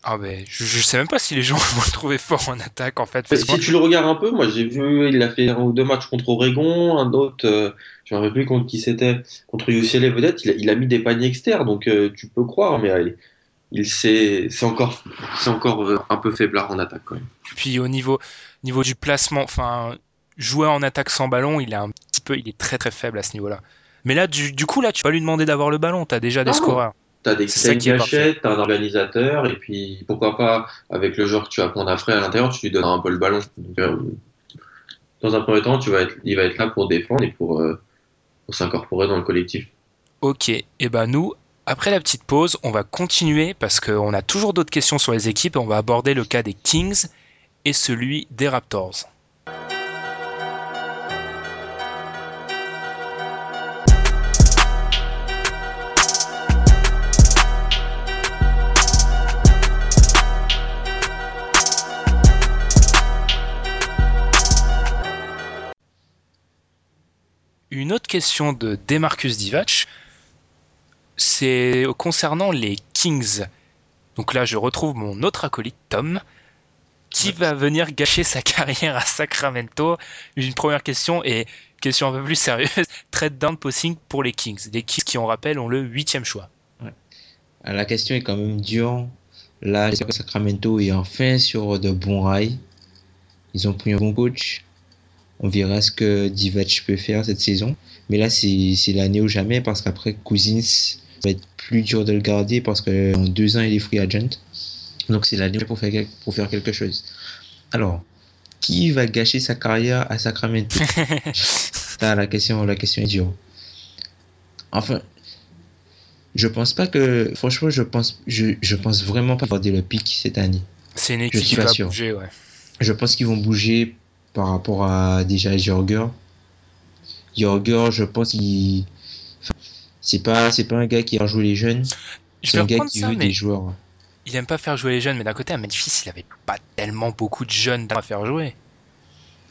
S3: Ah ben, je, je sais même pas si les gens vont le trouver fort en attaque en fait. Parce
S5: si tu le regardes un peu, moi j'ai vu, il a fait un ou deux matchs contre Oregon, un autre, euh, je me rappelle plus contre qui c'était, contre UCLA peut-être, il a, il a mis des paniers externes, donc euh, tu peux croire, mais euh, il c'est encore, c'est encore euh, un peu faiblard en attaque quand même.
S3: puis au niveau, niveau du placement, enfin, jouer en attaque sans ballon, il est un petit peu, il est très très faible à ce niveau-là. Mais là, du, du coup, là, tu vas lui demander d'avoir le ballon. T'as déjà des
S5: Non.
S3: scoreurs.
S5: Des
S3: C'est ça
S5: t'as une
S3: qui
S5: t'as un organisateur, et puis pourquoi pas, avec le joueur que tu vas prendre après à l'intérieur, tu lui donnes un peu le ballon. Euh, dans un premier temps, tu vas être, il va être là pour défendre et pour, euh, pour s'incorporer dans le collectif.
S3: Ok. Et ben nous, après la petite pause, on va continuer parce qu'on a toujours d'autres questions sur les équipes et on va aborder le cas des Kings et celui des Raptors. Autre question de Demarcus Divac. C'est concernant les Kings. Donc là, je retrouve mon autre acolyte, Tom, qui va venir gâcher sa carrière à Sacramento. Une première question et question un peu plus sérieuse. Trade down posting pour les Kings. Les Kings qui, on rappelle, ont le huitième choix.
S4: Ah, La question est quand même dure. Là, j'espère que Sacramento est enfin sur de bons rails. Ils ont pris un bon coach. On verra ce que Divac peut faire cette saison. Mais là, c'est l'année ou jamais parce qu'après, Cousins va être plus dur de le garder parce qu'en deux ans, il est free agent. Donc, c'est l'année pour faire, pour faire quelque chose. Alors, qui va gâcher sa carrière à Sacramento? Ah, la question, la question est dure. Enfin, je pense pas que, franchement, je pense, je, je pense vraiment pas garder le pic cette année.
S3: C'est une
S4: Je
S3: équipe
S4: suis
S3: qui
S4: pas
S3: va
S4: sûr.
S3: bouger, ouais.
S4: Je pense qu'ils vont bouger par rapport à déjà Jorger. Jorger, je pense qu'il, enfin, c'est pas, c'est pas un gars qui a joué les jeunes.
S3: Je
S4: C'est un gars qui
S3: ça,
S4: veut
S3: mais
S4: des joueurs.
S3: il aime pas faire jouer les jeunes. Mais d'un côté, à Memphis, il avait pas tellement beaucoup de jeunes à faire jouer.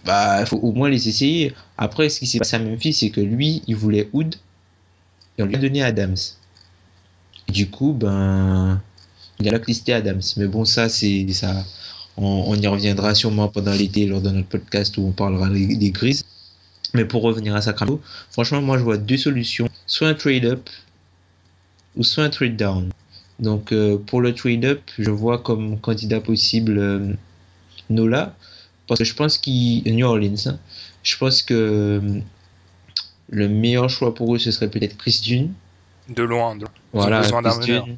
S4: Bah, il faut au moins les essayer. Après, ce qui s'est passé à Memphis, c'est que lui, il voulait Hood et on lui a donné Adams. Du coup, ben, il a blacklisté Adams. Mais bon, ça, c'est ça. On, on y reviendra sûrement pendant l'été lors de notre podcast où on parlera des, des grises. Mais pour revenir à Sacramento, franchement, moi, je vois deux solutions. Soit un trade-up ou soit un trade-down. Donc, euh, pour le trade-up, je vois comme candidat possible euh, Nola. Parce que je pense qu'il. New Orleans. hein. Je pense que le meilleur choix pour eux, ce serait peut-être Chris Dune.
S3: De loin. De...
S4: Voilà, Chris. Dune,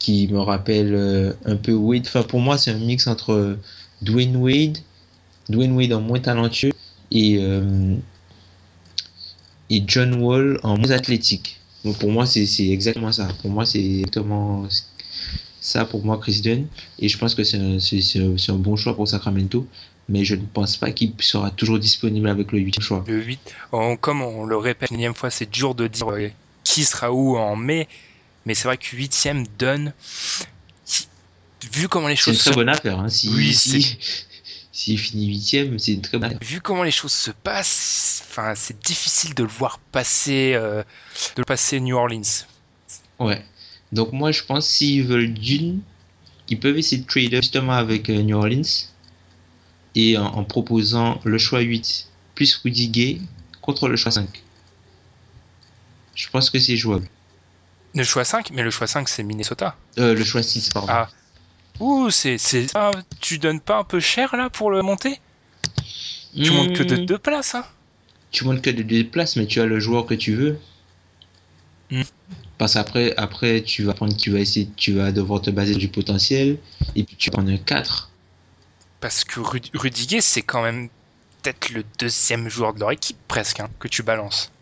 S4: qui me rappelle euh, un peu Wade. Enfin, pour moi, c'est un mix entre euh, Dwayne Wade, Dwayne Wade en moins talentueux et, euh, et John Wall en moins athlétique. Donc pour moi, c'est exactement ça. Pour moi, c'est exactement ça pour moi, Chris Dunn. Et je pense que c'est un, un- bon choix pour Sacramento. Mais je ne pense pas qu'il sera toujours disponible avec le 8 choix.
S3: Le 8, on- comme on le répète une fois, c'est dur de dire qui sera où en mai, mais c'est vrai que 8ème donne. Vu comment les
S4: C'est
S3: choses
S4: une très
S3: se
S4: bonne affaire. Hein. Si,
S3: Oui,
S4: si, s'il finit 8 c'est une très bonne affaire.
S3: vu comment les choses se passent, enfin c'est difficile de le voir passer, euh, de le passer New Orleans.
S4: Ouais. Donc moi, je pense s'ils veulent d'une, ils peuvent essayer de trade up justement avec euh, New Orleans et en, en proposant le choix 8 plus Rudy Gay contre le choix 5. Je pense que c'est jouable.
S3: Le choix 5, mais le choix 5 c'est Minnesota.
S4: Euh, le choix 6, pardon.
S3: Ah. Ouh, c'est, c'est, ah, tu donnes pas un peu cher là pour le monter? Tu montes que de
S4: Hmm,
S3: deux places, hein
S4: Tu montes que de deux places, mais tu as le joueur que tu veux.
S3: Hmm.
S4: Parce qu'après, après, tu vas prendre, tu vas essayer, tu vas devoir te baser du potentiel, et puis tu prends un 4.
S3: Parce que Rud- Rudiger, c'est quand même peut-être le deuxième joueur de leur équipe presque hein, que tu balances.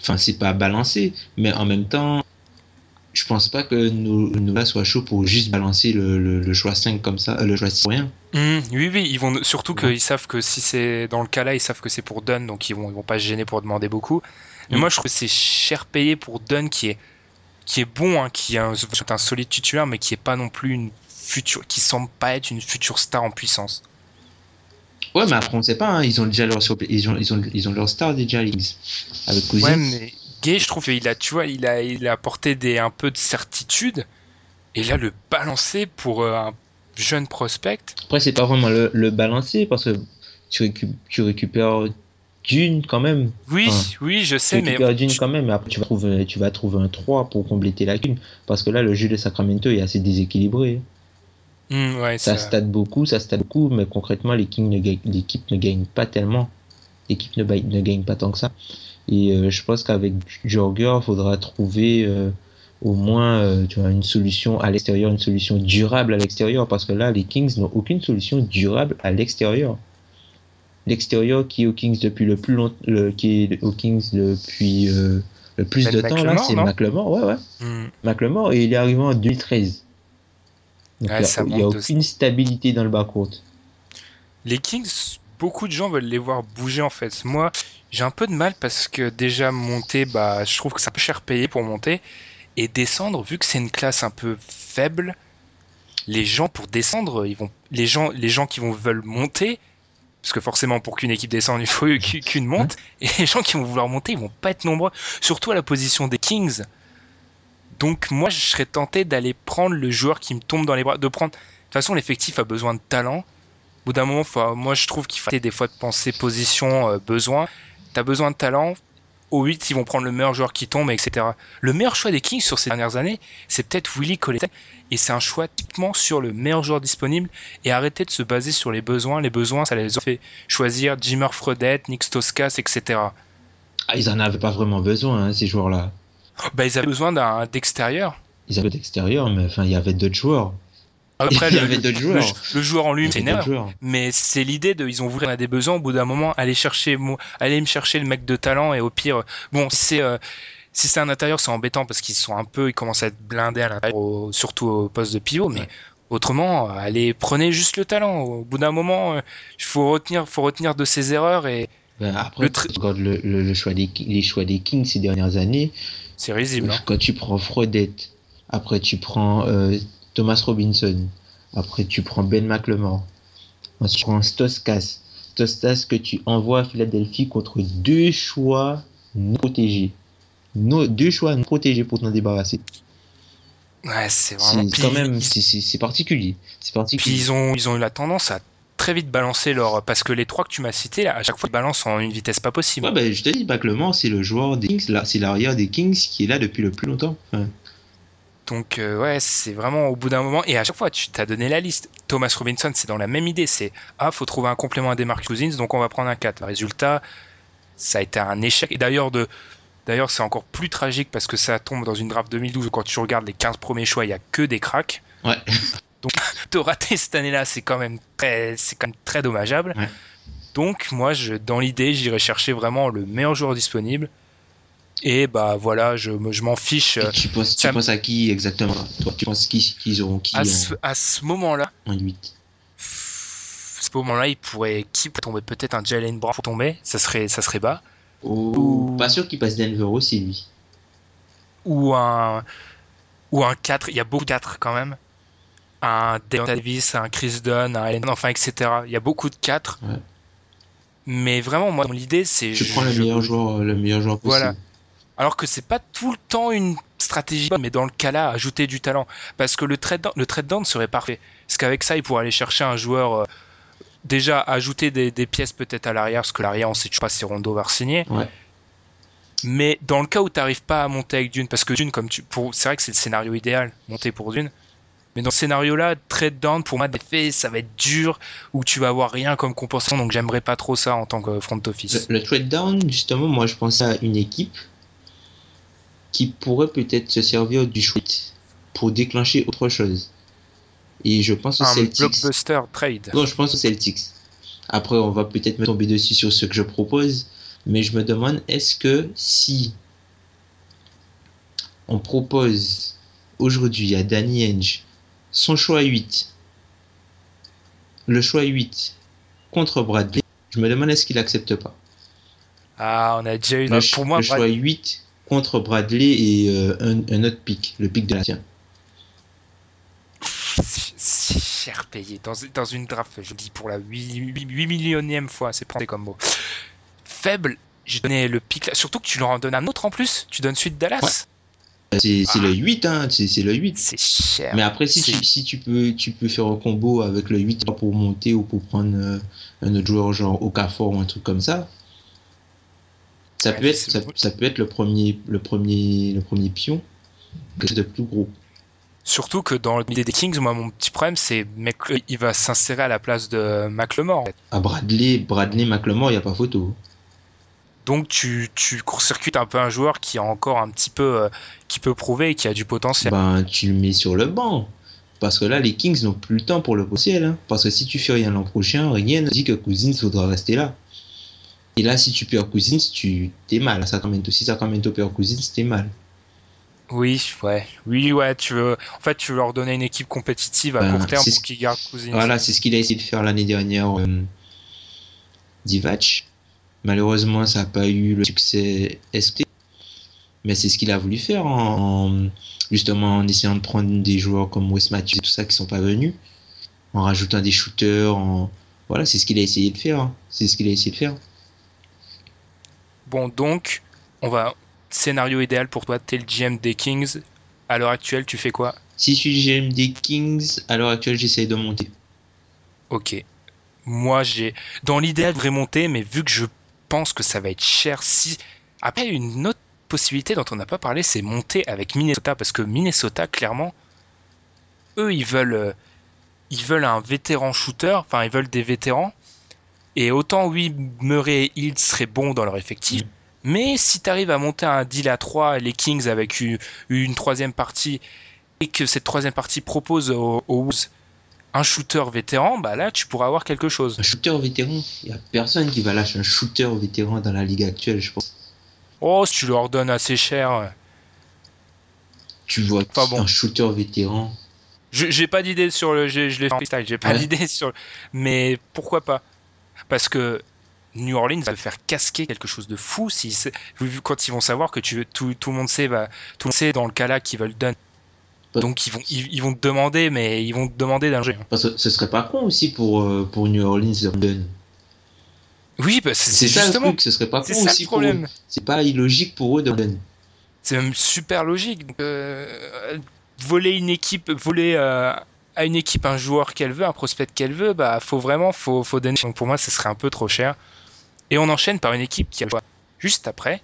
S4: Enfin, c'est pas balancé, mais en même temps, je pense pas que nous, nous soit chaud pour juste balancer le, le, le choix 5 comme ça, euh, le choix 6 pour rien.
S3: Hum, oui, oui, ils vont surtout
S4: Ouais.
S3: qu'ils savent que si c'est dans le cas là, ils savent que c'est pour Dunn, donc ils vont, ils vont pas se gêner pour demander beaucoup. Mais
S4: Mm.
S3: moi, je trouve que c'est cher payé pour Dunn qui est, qui est bon, hein, qui est un, un solide titulaire, mais qui est pas non plus une future, qui semble pas être une future star en puissance.
S4: Ouais, mais après, on sait pas, hein, ils ont déjà leur, ils ont, ils ont, ils ont leur star déjà, Leagues. Avec Cousins.
S3: Ouais, mais Gay, je trouve qu'il a, tu vois, il a, il a apporté des, un peu de certitude. Et là, le balancer pour euh, un jeune prospect.
S4: Après, c'est pas vraiment le, le balancer parce que tu, récu- tu récupères d'une quand même.
S3: Oui, oui, je
S4: Tu
S3: sais, mais
S4: récupères d'une quand même, mais après, tu vas, trouver, tu vas trouver un 3 pour compléter la lacunes. Parce que là, le jeu de Sacramento est assez déséquilibré.
S3: Ouais,
S4: Ça stade beaucoup, ça stade beaucoup, mais concrètement, ne l'équipe ne gagne pas tellement. L'équipe ne gagne pas tant que ça. Et euh, je pense qu'avec Jorger, il faudra trouver euh, au moins euh, tu vois, une solution à l'extérieur, une solution durable à l'extérieur, parce que là, les Kings n'ont aucune solution durable à l'extérieur. L'extérieur qui est aux Kings depuis le plus long, le, qui est aux Kings depuis euh, le plus
S3: Ben
S4: de temps là, c'est McLemore, ouais ouais. McLemore et il est arrivé en 2013. Donc
S3: Ouais,
S4: il n'y a, aucune stabilité dans le backcourt.
S3: Les Kings, beaucoup de gens veulent les voir bouger en fait. Moi, j'ai un peu de mal parce que déjà monter, bah, je trouve que c'est un peu cher payé pour monter. Et descendre, vu que c'est une classe un peu faible, les gens pour descendre, ils vont, les gens, les gens qui vont veulent monter, Parce que forcément, pour qu'une équipe descende, il faut qu'une monte. Et les gens qui vont vouloir monter, ils vont pas être nombreux. Surtout à la position des Kings. Donc moi, je serais tenté d'aller prendre le joueur qui me tombe dans les bras. De prendre. De toute façon, l'effectif a besoin de talent. Au bout d'un moment, faut... moi, je trouve qu'il faut des fois de penser position, euh, besoin. T'as besoin de talent. Au 8, ils vont prendre le meilleur joueur qui tombe, etc. Le meilleur choix des Kings sur ces dernières années, c'est peut-être Willy Colletti. Et c'est un choix typiquement sur le meilleur joueur disponible et arrêter de se baser sur les besoins. Les besoins, ça les a fait choisir Jimmer Fredette, Nick Stoskas, etc.
S4: Ah, ils en avaient pas vraiment besoin, hein, ces joueurs-là.
S3: Bah, ils avaient besoin d'un d'extérieur.
S4: Ils avaient d'extérieur, mais enfin, il y avait d'autres joueurs.
S3: Après,
S4: il y
S3: le,
S4: avait d'autres joueurs.
S3: Le, le, joueur en lui. Mais c'est l'idée de, ils ont voulu, on a des besoins. Au bout d'un moment, aller chercher, aller me chercher le mec de talent et au pire, bon, si c'est, euh, si c'est un intérieur, c'est embêtant parce qu'ils sont un peu, ils commencent à être blindés à l'intérieur, surtout au poste de pivot. Mais autrement, euh, allez, prenez juste le talent. Au bout d'un moment, euh, il faut retenir, faut retenir de ses erreurs et
S4: Ben, après,
S3: Le
S4: le choix des, les choix des Kings ces dernières années.
S3: c'est risible. hein.
S4: Quand tu prends Fredette, après tu prends euh, Thomas Robinson, après tu prends Ben McLemore, ensuite tu prends Stoskas. Stoskas que tu envoies à Philadelphie contre deux choix non protégés. No- deux choix non protégés pour t'en débarrasser.
S3: Ouais, c'est vraiment.
S4: C'est quand même c'est- particulier.
S3: Puis ils ont, ils ont eu la tendance à très vite balancer leur, parce que les trois que tu m'as cités, là, à chaque fois, ils balancent en une vitesse pas possible.
S4: Ouais, ben, je te dis, McLemore, c'est le joueur des Kings, c'est l'arrière des Kings qui est là depuis le plus longtemps. Enfin,
S3: Donc euh, ouais, c'est vraiment au bout d'un moment et à chaque fois tu t'as donné la liste. Thomas Robinson, c'est dans la même idée, c'est ah faut trouver un complément à Demarcus Cousins, donc on va prendre un 4. Le résultat, ça a été un échec et d'ailleurs de d'ailleurs c'est encore plus tragique parce que ça tombe dans une draft 2012 où quand tu regardes les 15 premiers choix, il y a que des cracks.
S4: Ouais.
S3: Donc te rater cette année-là, c'est quand même très c'est quand même très dommageable.
S4: Ouais.
S3: Donc moi je dans l'idée, j'irai chercher vraiment le meilleur joueur disponible. Et bah voilà, je, je m'en fiche.
S4: et tu penses, tu penses à qui exactement? Toi, tu penses qui- qu'ils auront qui
S3: À
S4: en,
S3: ce, à ce moment-là,
S4: en 8
S3: ce moment-là, il pourrait qui pourrait tomber? Peut-être un Jalen Brown pour tomber, ça serait ça serait bas
S4: Oh, Pas sûr qu'il passe Denver aussi, lui.
S3: ou un ou un 4, il y a beaucoup de 4 quand même. Un Davis, un Chris Dunn, un Allen, enfin etc. Il y a beaucoup de 4.
S4: Ouais.
S3: Mais vraiment moi l'idée c'est
S4: Je prends le meilleur joueur, le meilleur joueur possible.
S3: Voilà. Alors que c'est pas tout le temps une stratégie, mais dans le cas-là, ajouter du talent. Parce que le trade down, le trade down serait parfait. Parce qu'avec ça, il pourrait aller chercher un joueur. euh, déjà, ajouter des, des pièces peut-être à l'arrière, parce que l'arrière, on sait toujours pas si Rondo va.
S4: Ouais.
S3: Mais dans le cas où tu n'arrives pas à monter avec Dune, parce que Dune, comme tu, pour, c'est vrai que c'est le scénario idéal, monter pour Dune. Mais dans ce scénario-là, trade down, pour moi, d'effet, ça va être dur, où tu vas avoir rien comme compensation, donc j'aimerais pas trop ça en tant que front office.
S4: Le, le trade down, justement, moi je pensais à une équipe qui pourrait peut-être se servir du shoot pour déclencher autre chose. Et je pense au
S3: Un
S4: Celtics.
S3: blockbuster trade.
S4: Non, je pense au Celtics. Après, on va peut-être me tomber dessus sur ce que je propose, mais je me demande est-ce que si on propose aujourd'hui à Danny Henge son choix 8, le choix 8 contre Bradley, je me demande est-ce qu'il accepte pas?
S3: Ah, on a déjà eu.
S4: Le, ch-
S3: pour moi,
S4: le choix
S3: Brad-
S4: 8 contre Bradley et euh, un, un autre pic, le pic de la tienne.
S3: c'est cher payé. Dans, dans une draft, je dis pour la 8, 8 millionième fois, c'est prêté comme mot. Faible, j'ai donné le pic. Surtout que tu leur en donnes un autre en plus. Tu donnes celui de Dallas.
S4: C'est c'est
S3: Ah.
S4: le 8, hein, c'est le 8.
S3: C'est cher.
S4: Mais après, si tu, si tu peux, tu peux faire un combo avec le 8 pour monter ou pour prendre euh, un autre joueur, genre Okafor ou un truc comme ça, ça,
S3: Ouais,
S4: peut, être,
S3: c'est-
S4: ça, ça peut être le premier, le premier, le premier pion, de plus gros.
S3: Surtout que dans l'idée des Kings, moi, mon petit problème, c'est mec, il va s'insérer à la place de McLemore. en fait.
S4: À Bradley, Bradley McLemore, il n'y a pas photo.
S3: Donc tu, tu court-circuites un peu un joueur qui a encore un petit peu, euh, qui peut prouver et qui a du potentiel.
S4: Ben, tu le mets sur le banc. Parce que là, les Kings n'ont plus le temps pour le potentiel. Hein. Parce que si tu fais rien l'an prochain, rien ne dit que Cousins faudra rester là. Et là, si tu perds Cousins, tu t'es mal. Sacramento, si Sacramento perd Cousins, t'es mal.
S3: Oui, ouais, oui, ouais. Tu veux, en fait, tu veux leur donner une équipe compétitive à
S4: Ben,
S3: court terme
S4: c'est
S3: pour
S4: ce-
S3: qu'ils gardent Cousins.
S4: Voilà, c'est ce qu'il a essayé de faire l'année dernière, euh, Divac. Malheureusement, ça n'a pas eu le succès escompté. Mais c'est ce qu'il a voulu faire en, en- justement en essayant de prendre des joueurs comme Wes Matthews et tout ça qui sont pas venus, en rajoutant des shooters, en, Voilà, c'est ce qu'il a essayé de faire. hein. C'est ce qu'il a essayé de faire.
S3: Bon, donc, on va. Scénario idéal pour toi, t'es le GM des Kings. À l'heure actuelle, tu fais quoi?
S4: Si je suis GM des Kings, à l'heure actuelle, j'essaye de monter.
S3: Ok. Moi, j'ai. Dans l'idéal, je voudrais monter, mais vu que je pense que ça va être cher, si. Après, une autre possibilité dont on n'a pas parlé, c'est monter avec Minnesota, parce que Minnesota, clairement, eux, ils veulent. euh, Ils veulent un vétéran shooter, enfin, ils veulent des vétérans. Et autant, oui, Murray et Hill seraient bons dans leur effectif. Mais si tu arrives à monter un deal à 3, les Kings avec une, une troisième partie, et que cette troisième partie propose aux, aux un shooter vétéran, bah là tu pourras avoir quelque chose.
S4: Un shooter vétéran, il n'y a personne qui va lâcher un shooter vétéran dans la ligue actuelle, je pense.
S3: Oh, si tu leur donnes assez cher.
S4: Tu vois
S3: Pas bon.
S4: un shooter vétéran.
S3: Je j'ai pas d'idée sur le. Je, je l'ai fait en freestyle, j'ai pas
S4: Ouais.
S3: d'idée sur. Mais pourquoi pas Parce que New Orleans va faire casquer quelque chose de fou si quand ils vont savoir que tu tout, tout le monde sait bah, tout le monde sait dans le cas là qu'ils veulent donner. Donc ils vont ils, ils vont te demander mais ils vont te demander d'un jeu.
S4: Parce que ce serait pas con aussi pour, pour New Orleans de donne.
S3: Oui, bah, c'est
S4: ça
S3: justement
S4: truc, ce serait pas con
S3: ça
S4: aussi pour eux. C'est pas illogique pour eux de.
S3: C'est même super logique. Euh, voler une équipe, voler euh, à une équipe un joueur qu'elle veut, un prospect qu'elle veut, bah faut vraiment, faut, faut donner. Donc pour moi, ce serait un peu trop cher. Et on enchaîne par une équipe qui a juste après,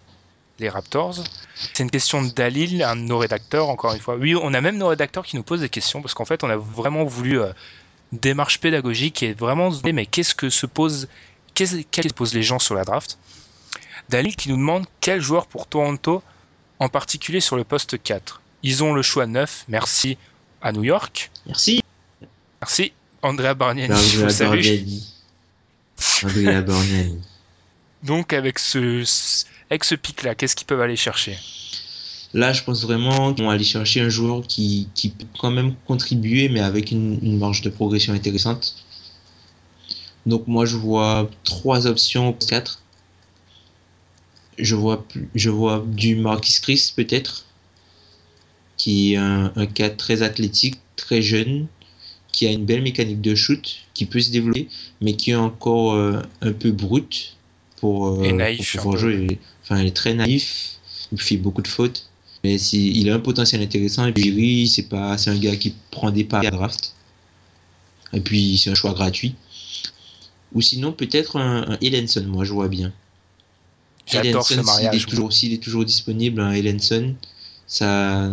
S3: les Raptors. C'est une question de Dalil, un de nos rédacteurs, encore une fois. Oui, on a même nos rédacteurs qui nous posent des questions parce qu'en fait, on a vraiment voulu euh, démarche pédagogique et vraiment se demander mais qu'est-ce que se pose, qu'est-ce que se posent les gens sur la draft? Dalil qui nous demande quel joueur pour Toronto en particulier sur le poste 4. Ils ont le choix 9, merci à New York.
S4: Merci.
S3: Merci Andrea Bargnani,
S4: Andrea. Bargnani.
S3: Donc avec ce, avec ce pic-là, qu'est-ce qu'ils peuvent aller chercher?
S4: Là, je pense vraiment qu'ils vont aller chercher un joueur qui, qui peut quand même contribuer, mais avec une, une marge de progression intéressante. Donc moi, je vois trois options, quatre. Je vois, plus- je vois du Marquis Chris peut-être, qui est un, un cas très athlétique, très jeune, qui a une belle mécanique de shoot, qui peut se développer, mais qui est encore euh, un peu brut pour, euh,
S3: naïf,
S4: pour pouvoir jouer. Enfin, il est très naïf, il fait beaucoup de fautes. Mais si, il a un potentiel intéressant. Et puis, c'est pas, c'est un gars qui prend des paris à draft. Et puis, c'est un choix gratuit. Ou sinon, peut-être un, un Ellenson, moi, je vois bien.
S3: J'adore ce
S4: Ellenson,
S3: mariage.
S4: S'il est toujours, s'il est toujours disponible, un Ellenson, ça,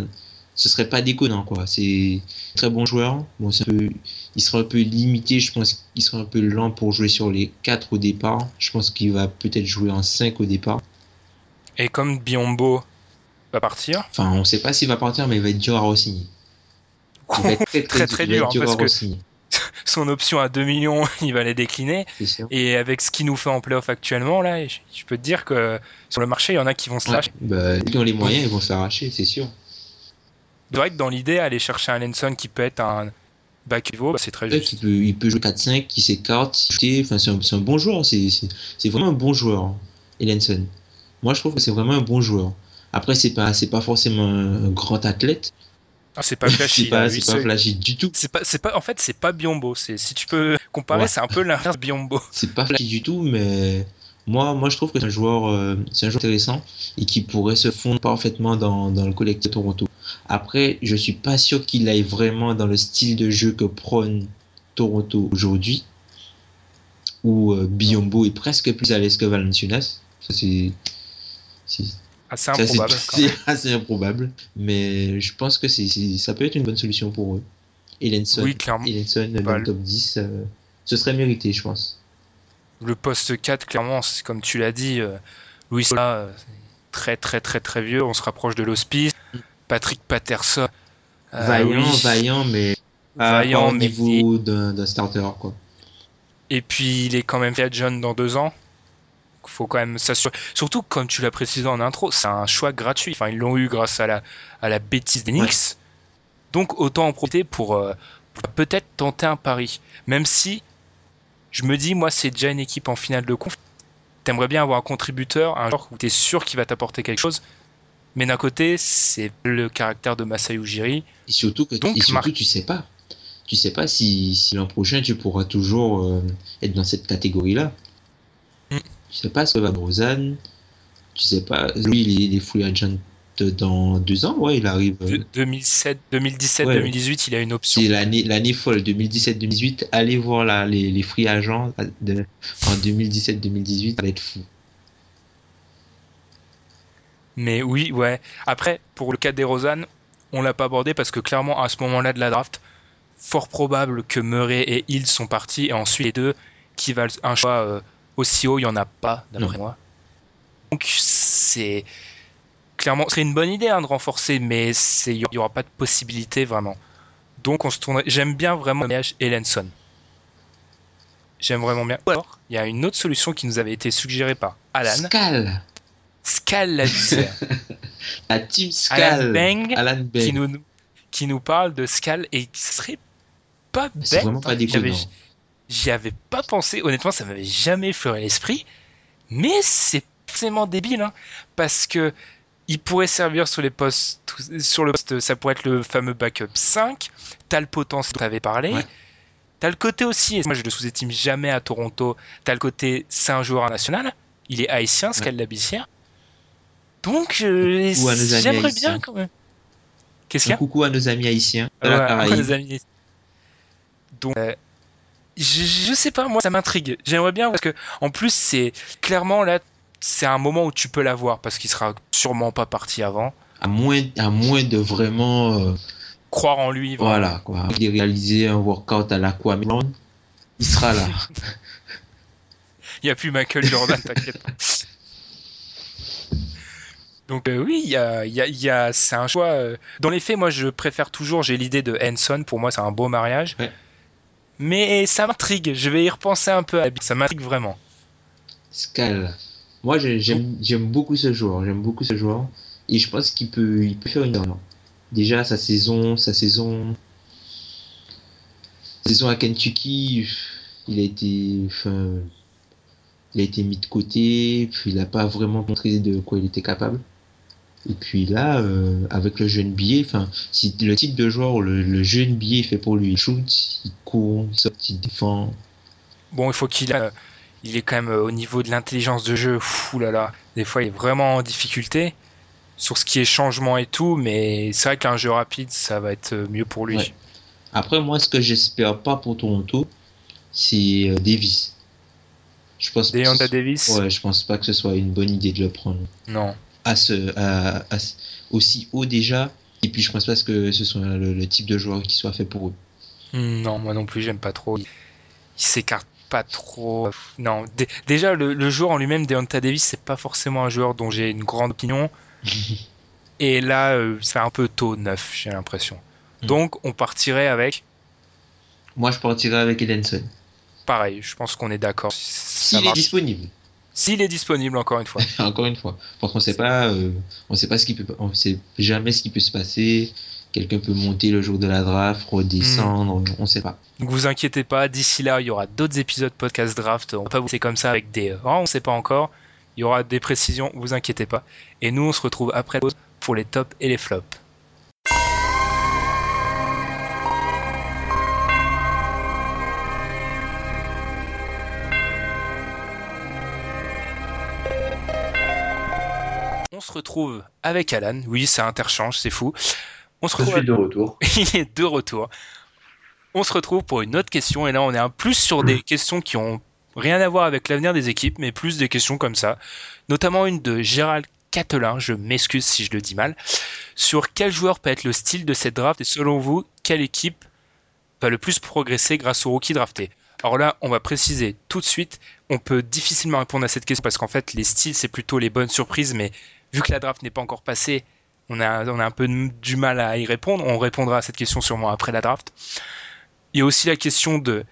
S4: ce serait pas déconnant, quoi. C'est un très bon joueur. Bon, un peu, il sera un peu limité, je pense qu'il sera un peu lent pour jouer sur les 4 au départ. Je pense qu'il va peut-être jouer en 5 au départ.
S3: Et comme Biombo va partir,
S4: Enfin, on sait pas s'il va partir, mais il va être dur à re-signer. Il va être très,
S3: Très, dur, hein,
S4: dur
S3: parce que- son option à 2 millions, il va les décliner. Et avec ce qu'il nous fait en playoff actuellement, là, je, peux te dire que sur le marché, il y en a qui vont se
S4: Ouais,
S3: lâcher.
S4: bah, ceux qui ont les moyens, ils vont se l'arracher, c'est sûr.
S3: C'est vrai que dans l'idée, aller chercher un Lenson qui peut être un back bah, c'est très juste.
S4: peut, il peut jouer 4-5, qui s'écarte, enfin, c'est un, bon joueur, c'est vraiment un bon joueur, hein, Ellenson. Moi, je trouve que c'est vraiment un bon joueur. Après, c'est pas, pas forcément un, grand athlète,
S3: Ah, c'est pas flashy.
S4: c'est pas,
S3: seul.
S4: flashy du tout.
S3: C'est pas, pas, en fait, c'est pas Biombo. Si tu peux comparer,
S4: Ouais.
S3: c'est un peu l'inverse Biombo.
S4: C'est pas flashy du tout, mais moi, moi, je trouve que c'est un joueur, euh, c'est un joueur intéressant et qui pourrait se fondre parfaitement dans, dans le collectif de Toronto. Après, je suis pas sûr qu'il aille vraiment dans le style de jeu que prône Toronto aujourd'hui, où euh, Biombo est presque plus à l'aise que Valanciunas. Ça, c'est, c'est,
S3: Assez improbable. quand même.
S4: c'est assez improbable, mais je pense que c'est, ça peut être une bonne solution pour eux.
S3: Oui, clairement.
S4: Ellenson dans le- top 10, euh, ce serait mérité, je pense.
S3: Le poste 4, clairement, c'est comme tu l'as dit, euh, Louis Sola, euh, très très très très vieux. On se rapproche de l'hospice. Patrick Patterson. euh,
S4: vaillant,
S3: oui.
S4: vaillant, mais
S3: Vaillant,
S4: au
S3: mais
S4: niveau d'un starter, quoi.
S3: Et puis il est quand même fait John dans deux ans. Faut quand même s'assurer. Surtout comme tu l'as précisé en intro, c'est un choix gratuit. Enfin, ils l'ont eu grâce à la, à la bêtise des Knicks. Donc autant en profiter pour, euh, pour peut-être tenter un pari. Même si je me dis, moi, c'est déjà une équipe en finale de conf. T'aimerais bien avoir un contributeur, un joueur où t'es sûr qu'il va t'apporter quelque chose. Mais d'un côté, c'est le caractère de Masai Ujiri.
S4: Et surtout que
S3: Donc,
S4: et surtout, tu sais pas. tu sais pas si, si l'an prochain tu pourras toujours euh, être dans cette catégorie-là.
S3: Mm.
S4: Tu sais pas ce que va Rosanne. Tu sais pas. Lui, il est, il est free agent dans deux ans. Ouais, il arrive. euh,
S3: De- 2007, 2017,
S4: Ouais.
S3: 2018, il a une option.
S4: C'est l'année, l'année folle, 2017-2018. Allez voir là, les, les free agents de, en 2017-2018, ça va être fou.
S3: Mais oui, ouais. Après, pour le cas des Rosanne, on l'a pas abordé parce que clairement, à ce moment-là de la draft, fort probable que Murray et Hill sont partis et ensuite les deux qui valent un choix euh, aussi haut, il y en a pas, d'après moi. Donc, c'est. Clairement, ce serait une bonne idée hein, de renforcer, mais c'est- il y aura pas de possibilité vraiment. Donc, on se tourne. J'aime bien vraiment mariage Ellenson. J'aime vraiment bien. Alors, il y a une autre solution qui nous avait été suggérée par Alan.
S4: Scal,
S3: Scal la
S4: la team
S3: Alan
S4: Scal,
S3: Bang,
S4: Alan Bang.
S3: qui nous, qui nous parle de Scal et qui serait pas bête.
S4: C'est vraiment pas déconnant.
S3: J'y avais pas pensé. Honnêtement, ça m'avait jamais effleuré l'esprit. Mais c'est forcément débile, hein, parce que il pourrait servir sur les postes, sur le poste, ça pourrait être le fameux backup 5. T'as le potentiel dont t'avais parlé.
S4: Ouais.
S3: T'as le côté aussi, et moi je le sous-estime jamais à Toronto, t'as le côté, c'est un joueur national, il est haïtien. Donc, euh,
S4: Coucou à nos amis
S3: j'aimerais bien quand même. Qu'est-ce qu'il y a?
S4: Coucou à nos amis haïtiens.
S3: Ouais, ouais, les amis. Donc, euh, je, je sais pas, moi ça m'intrigue. J'aimerais bien parce que, en plus, c'est clairement là, c'est un moment où tu peux l'avoir parce qu'il sera sûrement pas parti avant.
S4: À moins, à moins de vraiment, euh,
S3: Croire en lui, vraiment.
S4: voilà, quoi. Il réaliser un workout à l'Aquaman, il sera là.
S3: Il n'y a plus Michael Jordan, t'inquiète pas. Donc euh, oui, il y a, il y a- il y a- c'est un choix. euh, Dans les faits, moi, je préfère toujours. J'ai l'idée de Henson. Pour moi, c'est un beau mariage.
S4: Ouais.
S3: Mais ça m'intrigue. Je vais y repenser un peu. à. Ça m'intrigue vraiment.
S4: Scal. Moi, j'ai- j'aime beaucoup ce joueur. J'aime beaucoup ce joueur. Et je pense qu'il peut, faire une erreur. Déjà, sa saison, sa saison, saison à Kentucky, il a été, mis de côté. Puis il n'a pas vraiment montré de quoi il était capable. Et puis là, euh, avec le jeune billet, enfin, si le type de joueur, le, le jeune billet est fait pour lui, il shoot, il court, il sort, il défend.
S3: Bon, il faut qu'il a- il est quand même euh, au niveau de l'intelligence de jeu. Fou là là. Des fois, il est vraiment en difficulté sur ce qui est changement et tout. Mais c'est vrai qu'un jeu rapide, ça va être euh, mieux pour lui.
S4: Ouais. Après, moi, ce que j'espère pas pour Toronto, c'est euh, Davis. Je pense ce-
S3: Davis,
S4: Ouais, je pense pas que ce soit une bonne idée de le prendre
S3: non.
S4: à ce, à- aussi haut déjà. Et puis, je pense pas que ce soit le, le type de joueur qui soit fait pour eux.
S3: Non, moi non plus, j'aime pas trop. Il, il s'écarte pas trop. Non, Dé- déjà, le, le joueur en lui-même, Deonta Davis, c'est pas forcément un joueur dont j'ai une grande opinion. Et là, euh, c'est un peu tôt neuf, j'ai l'impression.
S4: Hmm.
S3: Donc, on partirait avec.
S4: Moi, je partirais avec Edenson.
S3: Pareil, je pense qu'on est d'accord.
S4: S'il est disponible.
S3: S'il est disponible, encore une fois.
S4: Encore une fois. Parce qu'on sait pas, euh, on sait pas ce qui peut, on sait jamais ce qui peut se passer. Quelqu'un peut monter le jour de la draft, redescendre, on, on sait pas.
S3: Donc, vous inquiétez pas, d'ici là, il y aura d'autres épisodes podcast draft. On va pas vous laisser comme ça avec des. Oh, on sait pas encore. Il y aura des précisions, vous inquiétez pas. Et nous, on se retrouve après pour les tops et les flops. On se retrouve avec Alan. Oui, ça interchange, c'est fou. On se
S5: Je
S3: retrouve
S5: suis de retour.
S3: il est de retour. On se retrouve pour une autre question et là on est un plus sur des questions qui ont rien à voir avec l'avenir des équipes mais plus des questions comme ça. Notamment une de Gérald Catelin, je m'excuse si je le dis mal, sur quel joueur peut être le style de cette draft et selon vous, quelle équipe va le plus progresser grâce au rookie drafté Alors là, on va préciser tout de suite, on peut difficilement répondre à cette question parce qu'en fait les styles c'est plutôt les bonnes surprises mais vu que la draft n'est pas encore passée, on a, un peu du mal à y répondre. On répondra à cette question sûrement après la draft. Il y a aussi la question de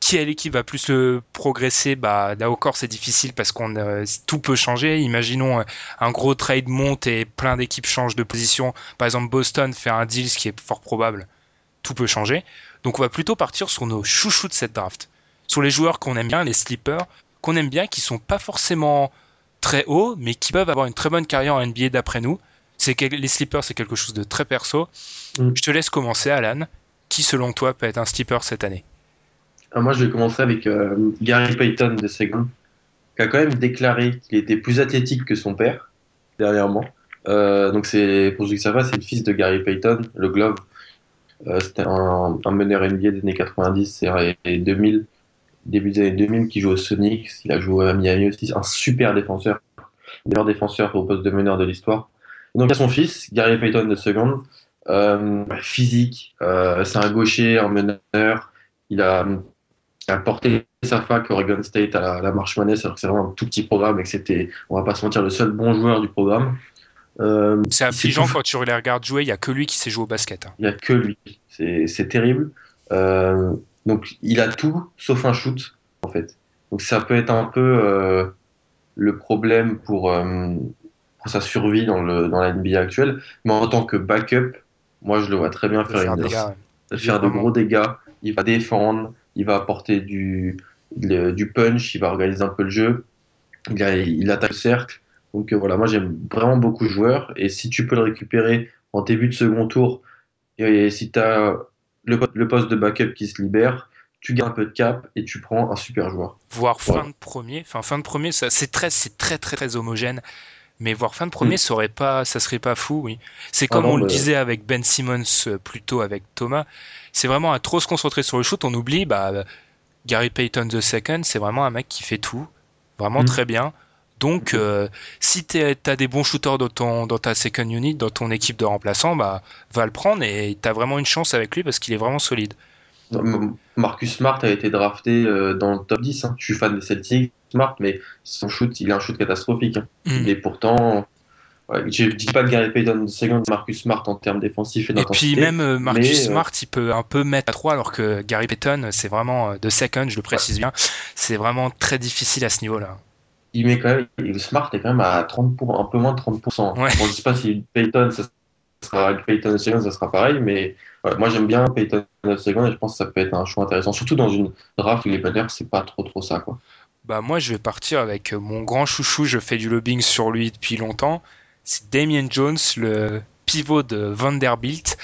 S3: quelle équipe va plus le progresser. Bah, là encore, c'est difficile parce qu'on euh, tout peut changer. Imaginons euh, un gros trade monte et plein d'équipes changent de position. Par exemple, Boston fait un deal, ce qui est fort probable. Tout peut changer. Donc, on va plutôt partir sur nos chouchous de cette draft. Sur les joueurs qu'on aime bien, les sleepers, qu'on aime bien, qui sont pas forcément très hauts, mais qui peuvent avoir une très bonne carrière en NBA d'après nous. C'est les sleepers, c'est quelque chose de très perso.
S5: Mm.
S3: Je te laisse commencer, Alan. qui selon toi peut être un sleeper cette année?
S5: Ah, moi, je vais commencer avec euh, Gary Payton de Second, qui a quand même déclaré qu'il était plus athlétique que son père, dernièrement. Euh, donc, c'est, pour ceux qui savent pas, c'est le fils de Gary Payton, le Glove. Euh, c'était un, un meneur NBA des années 90 et 2000, début des années 2000, qui joue au Sonics. Il a joué à Miami aussi. Un super défenseur. Meilleur défenseur au poste de meneur de l'histoire. Donc, il y a son fils, Gary Payton de Second. Euh, physique, euh, c'est un gaucher, un meneur. Il a, a porté sa fac Oregon State à la, à la marche manesse, alors que c'est vraiment un tout petit programme et que c'était, on va pas se mentir, le seul bon joueur du programme. Euh,
S3: C'est affligeant quand tu les regardes jouer, il y a que lui qui sait jouer au basket. hein.
S5: Il n'y a que lui. C'est terrible. Euh, donc, il a tout sauf un shoot, en fait. Donc, ça peut être un peu euh, le problème pour, pour sa survie dans, le, dans la NBA actuelle. Mais en tant que backup, moi, je le vois très bien faire,
S3: faire
S5: une-
S3: ouais.
S5: faire de gros dégâts. Il va défendre, il va apporter du, le- du punch, il va organiser un peu le jeu. Il, a- il attaque le cercle. Donc euh, voilà, moi j'aime vraiment beaucoup le joueur. Et si tu peux le récupérer en début de second tour, et, si tu as le, po- le poste de backup qui se libère, tu gardes un peu de cap et tu prends un super joueur.
S3: Voir
S5: Voilà.
S3: fin de premier, enfin fin de premier, ça c'est très, c'est très très très homogène. Mais voir fin de premier,
S5: Mm.
S3: ça aurait pas, ça serait pas fou, oui. C'est
S5: Ah
S3: comme
S5: non,
S3: on le disait avec Ben Simmons, euh, plutôt avec Thomas. C'est vraiment à trop se concentrer sur le shoot, on oublie, bah, Gary Payton the second, c'est vraiment un mec qui fait tout, vraiment
S5: Mm.
S3: très bien. Donc, euh, si t'es- t'as des bons shooters dans ton, dans ta second unit, dans ton équipe de remplaçants, bah, va le prendre et t'as vraiment une chance avec lui parce qu'il est vraiment solide.
S5: M- Marcus Smart a été drafté euh, dans le top 10. hein. Je suis fan des Celtics, Smart, mais son shoot, il a un shoot catastrophique. hein.
S3: Mm.
S5: Et pourtant, ouais, je dis pas de Gary Payton second, Marcus Smart en termes défensifs et
S3: puis même euh, Marcus
S5: mais, euh,
S3: Smart, il peut un peu mettre à 3 alors que Gary Payton, c'est vraiment de second, je le précise bien, c'est vraiment très difficile à ce niveau-là.
S5: il met quand même, Smart est quand même à 30 pour, un peu moins de 30%.
S3: Ouais.
S5: Bon, je sais pas si Payton, ça sera, avec Payton second, ça sera pareil, mais ouais, moi j'aime bien Payton second et je pense que ça peut être un choix intéressant, surtout dans une draft où les Panthers, c'est pas trop trop ça, quoi.
S3: Bah moi je vais partir avec euh, mon grand chouchou, je fais du lobbying sur lui depuis longtemps, c'est Damien Jones, le pivot de Vanderbilt.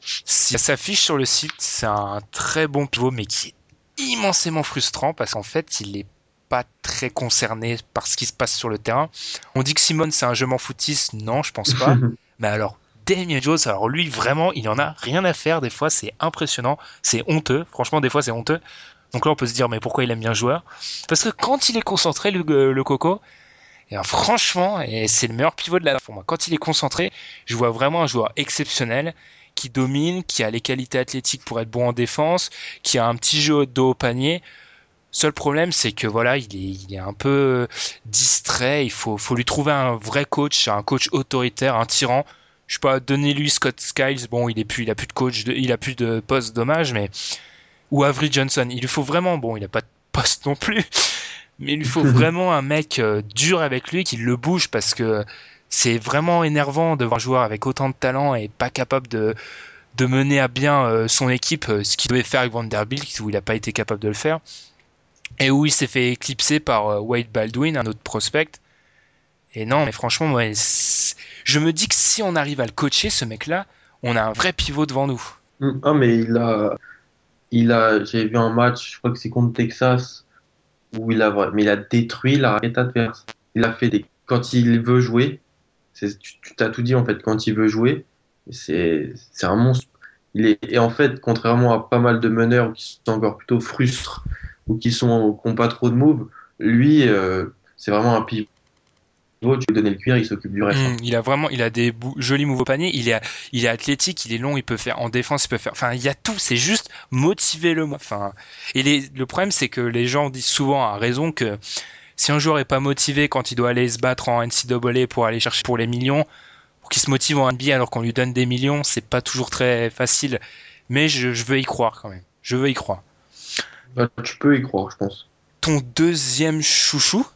S3: Si ça s'affiche sur le site, c'est un très bon pivot mais qui est immensément frustrant parce qu'en fait il est pas très concerné par ce qui se passe sur le terrain. On dit que Simone c'est un je m'en foutiste, non je pense pas. Mais alors, Damien Jones, alors lui, vraiment, il en a rien à faire. Des fois, c'est impressionnant. C'est honteux. Franchement, des fois, c'est honteux. Donc là, on peut se dire, mais pourquoi il aime bien le joueur? Parce que quand il est concentré, le, le Coco, et bien, franchement, et c'est le meilleur pivot de la pour moi. Quand il est concentré, je vois vraiment un joueur exceptionnel qui domine, qui a les qualités athlétiques pour être bon en défense, qui a un petit jeu de haut panier. Seul problème, c'est que voilà, il est, il est un peu distrait. Il faut, faut lui trouver un vrai coach, un coach autoritaire, un tyran. Je sais pas, donnez-lui Scott Skiles. Bon, il est plus, il a plus de coach, de- il a plus de poste, dommage, mais ou Avery Johnson. Il lui faut vraiment, bon, il a pas de poste non plus, mais il lui faut vraiment un mec euh, dur avec lui qui le bouge parce que c'est vraiment énervant de voir un joueur avec autant de talent et pas capable de de mener à bien euh, son équipe, euh, ce qu'il devait faire avec Vanderbilt, où il n'a pas été capable de le faire et où il s'est fait éclipser par Wade Baldwin, un autre prospect. Et non, mais franchement, ouais, c'est- je me dis que si on arrive à le coacher, ce mec-là, on a un vrai pivot devant nous.
S5: Mm. Ah, mais il a, il a, j'ai vu un match, je crois que c'est contre Texas, où il a, mais il a détruit la raquette adverse. Il a fait des, quand il veut jouer, tu, t'as tout dit en fait, quand il veut jouer, c'est, un monstre. Et en fait, contrairement à pas mal de meneurs qui sont encore plutôt frustres ou qui sont, qui pas trop de moves, lui, euh, c'est vraiment un pivot. Tu lui donnes le cuir, il s'occupe du reste.
S3: Mm, il a vraiment, il a des jolis mouvements au panier. Il est, il est athlétique, il est long, il peut faire en défense, il peut faire. Enfin, il y a tout. C'est juste motiver le. Enfin, et les, le problème, c'est que les gens disent souvent à raison que si un joueur est pas motivé quand il doit aller se battre en NCAA pour aller chercher pour les millions, pour qu'il se motive en NBA alors qu'on lui donne des millions, c'est pas toujours très facile. Mais je, je veux y croire quand même. Je veux y croire.
S5: Bah, tu peux y croire, je pense.
S3: Ton deuxième chouchou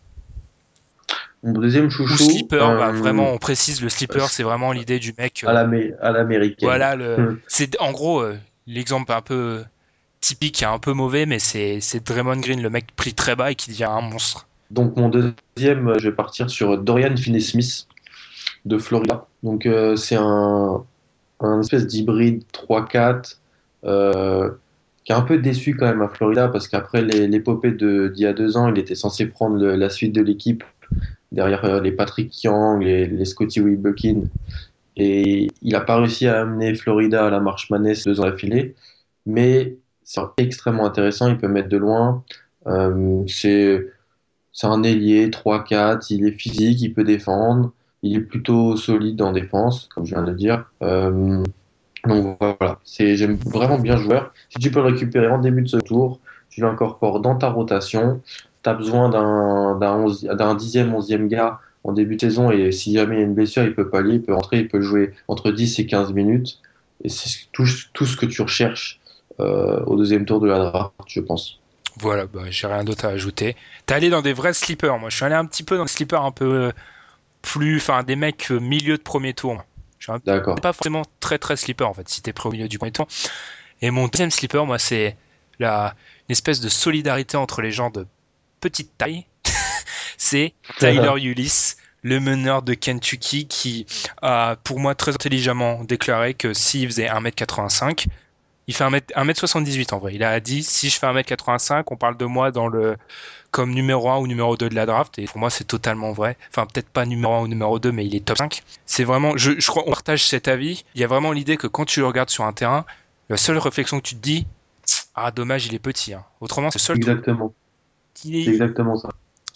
S5: Mon deuxième
S3: ou
S5: chouchou.
S3: slipper, bah,
S5: euh,
S3: vraiment, on précise le slipper,
S5: euh,
S3: c'est vraiment l'idée du mec. euh,
S5: à l'amé- à l'américaine.
S3: Voilà,
S5: Hmm.
S3: c'est en gros euh, l'exemple un peu typique, et un peu mauvais, mais c'est c'est Draymond Green, le mec pris très bas et qui devient un monstre.
S5: Donc mon deuxième, je vais partir sur Dorian Finney-Smith de Florida. Donc c'est un, un espèce d'hybride 3-4. euh, qui est un peu déçu quand même à Florida parce qu'après l'épopée d'il y a deux ans, il était censé prendre le- la suite de l'équipe derrière euh, les Patrick Young, les, les Scotty Wilbekin. Et il n'a pas réussi à amener Florida à la marche Madness deux ans d'affilée, mais c'est extrêmement intéressant, il peut mettre de loin. Euh, c'est un ailier 3-4, il est physique, il peut défendre, il est plutôt solide en défense, comme je viens de le dire. Euh, donc voilà, j'aime vraiment bien le joueur. Si tu peux le récupérer en début de ce tour, tu l'incorpores dans ta rotation, tu as besoin d'un, dixième, onzième gars en début de saison, et si jamais il y a une blessure, il peut pallier, il peut rentrer, il peut jouer entre 10 et 15 minutes, et c'est tout, tout ce que tu recherches euh, au deuxième tour de la draft, je pense.
S3: Voilà, bah, j'ai rien d'autre à ajouter. T'es allé dans des vrais sleepers. Moi, je suis allé un petit peu dans des sleepers un peu euh, plus, enfin, des mecs euh, milieu de premier tour. Je suis un-
S5: D'accord.
S3: pas forcément très très sleeper en fait, si t'es prêt au milieu du premier tour. Et mon deuxième sleeper, moi, c'est la une espèce de solidarité entre les gens de petite taille. c'est Tyler Ulyss, le meneur de Kentucky, qui a, pour moi, très intelligemment déclaré que s'il faisait 1m85, il fait 1m, 1m78 en vrai. Il a dit, si je fais 1m85, on parle de moi dans le, comme numéro 1 ou numéro 2 de la draft. Et pour moi, c'est totalement vrai. Enfin, peut-être pas numéro 1 ou numéro 2, mais il est top 5. C'est vraiment, je, je crois, on partage cet avis. Il y a vraiment l'idée que quand tu le regardes sur un terrain, la seule réflexion que tu te dis, ah, dommage, il est petit. hein. Autrement, c'est le seul truc. Il est-
S5: exactement ça.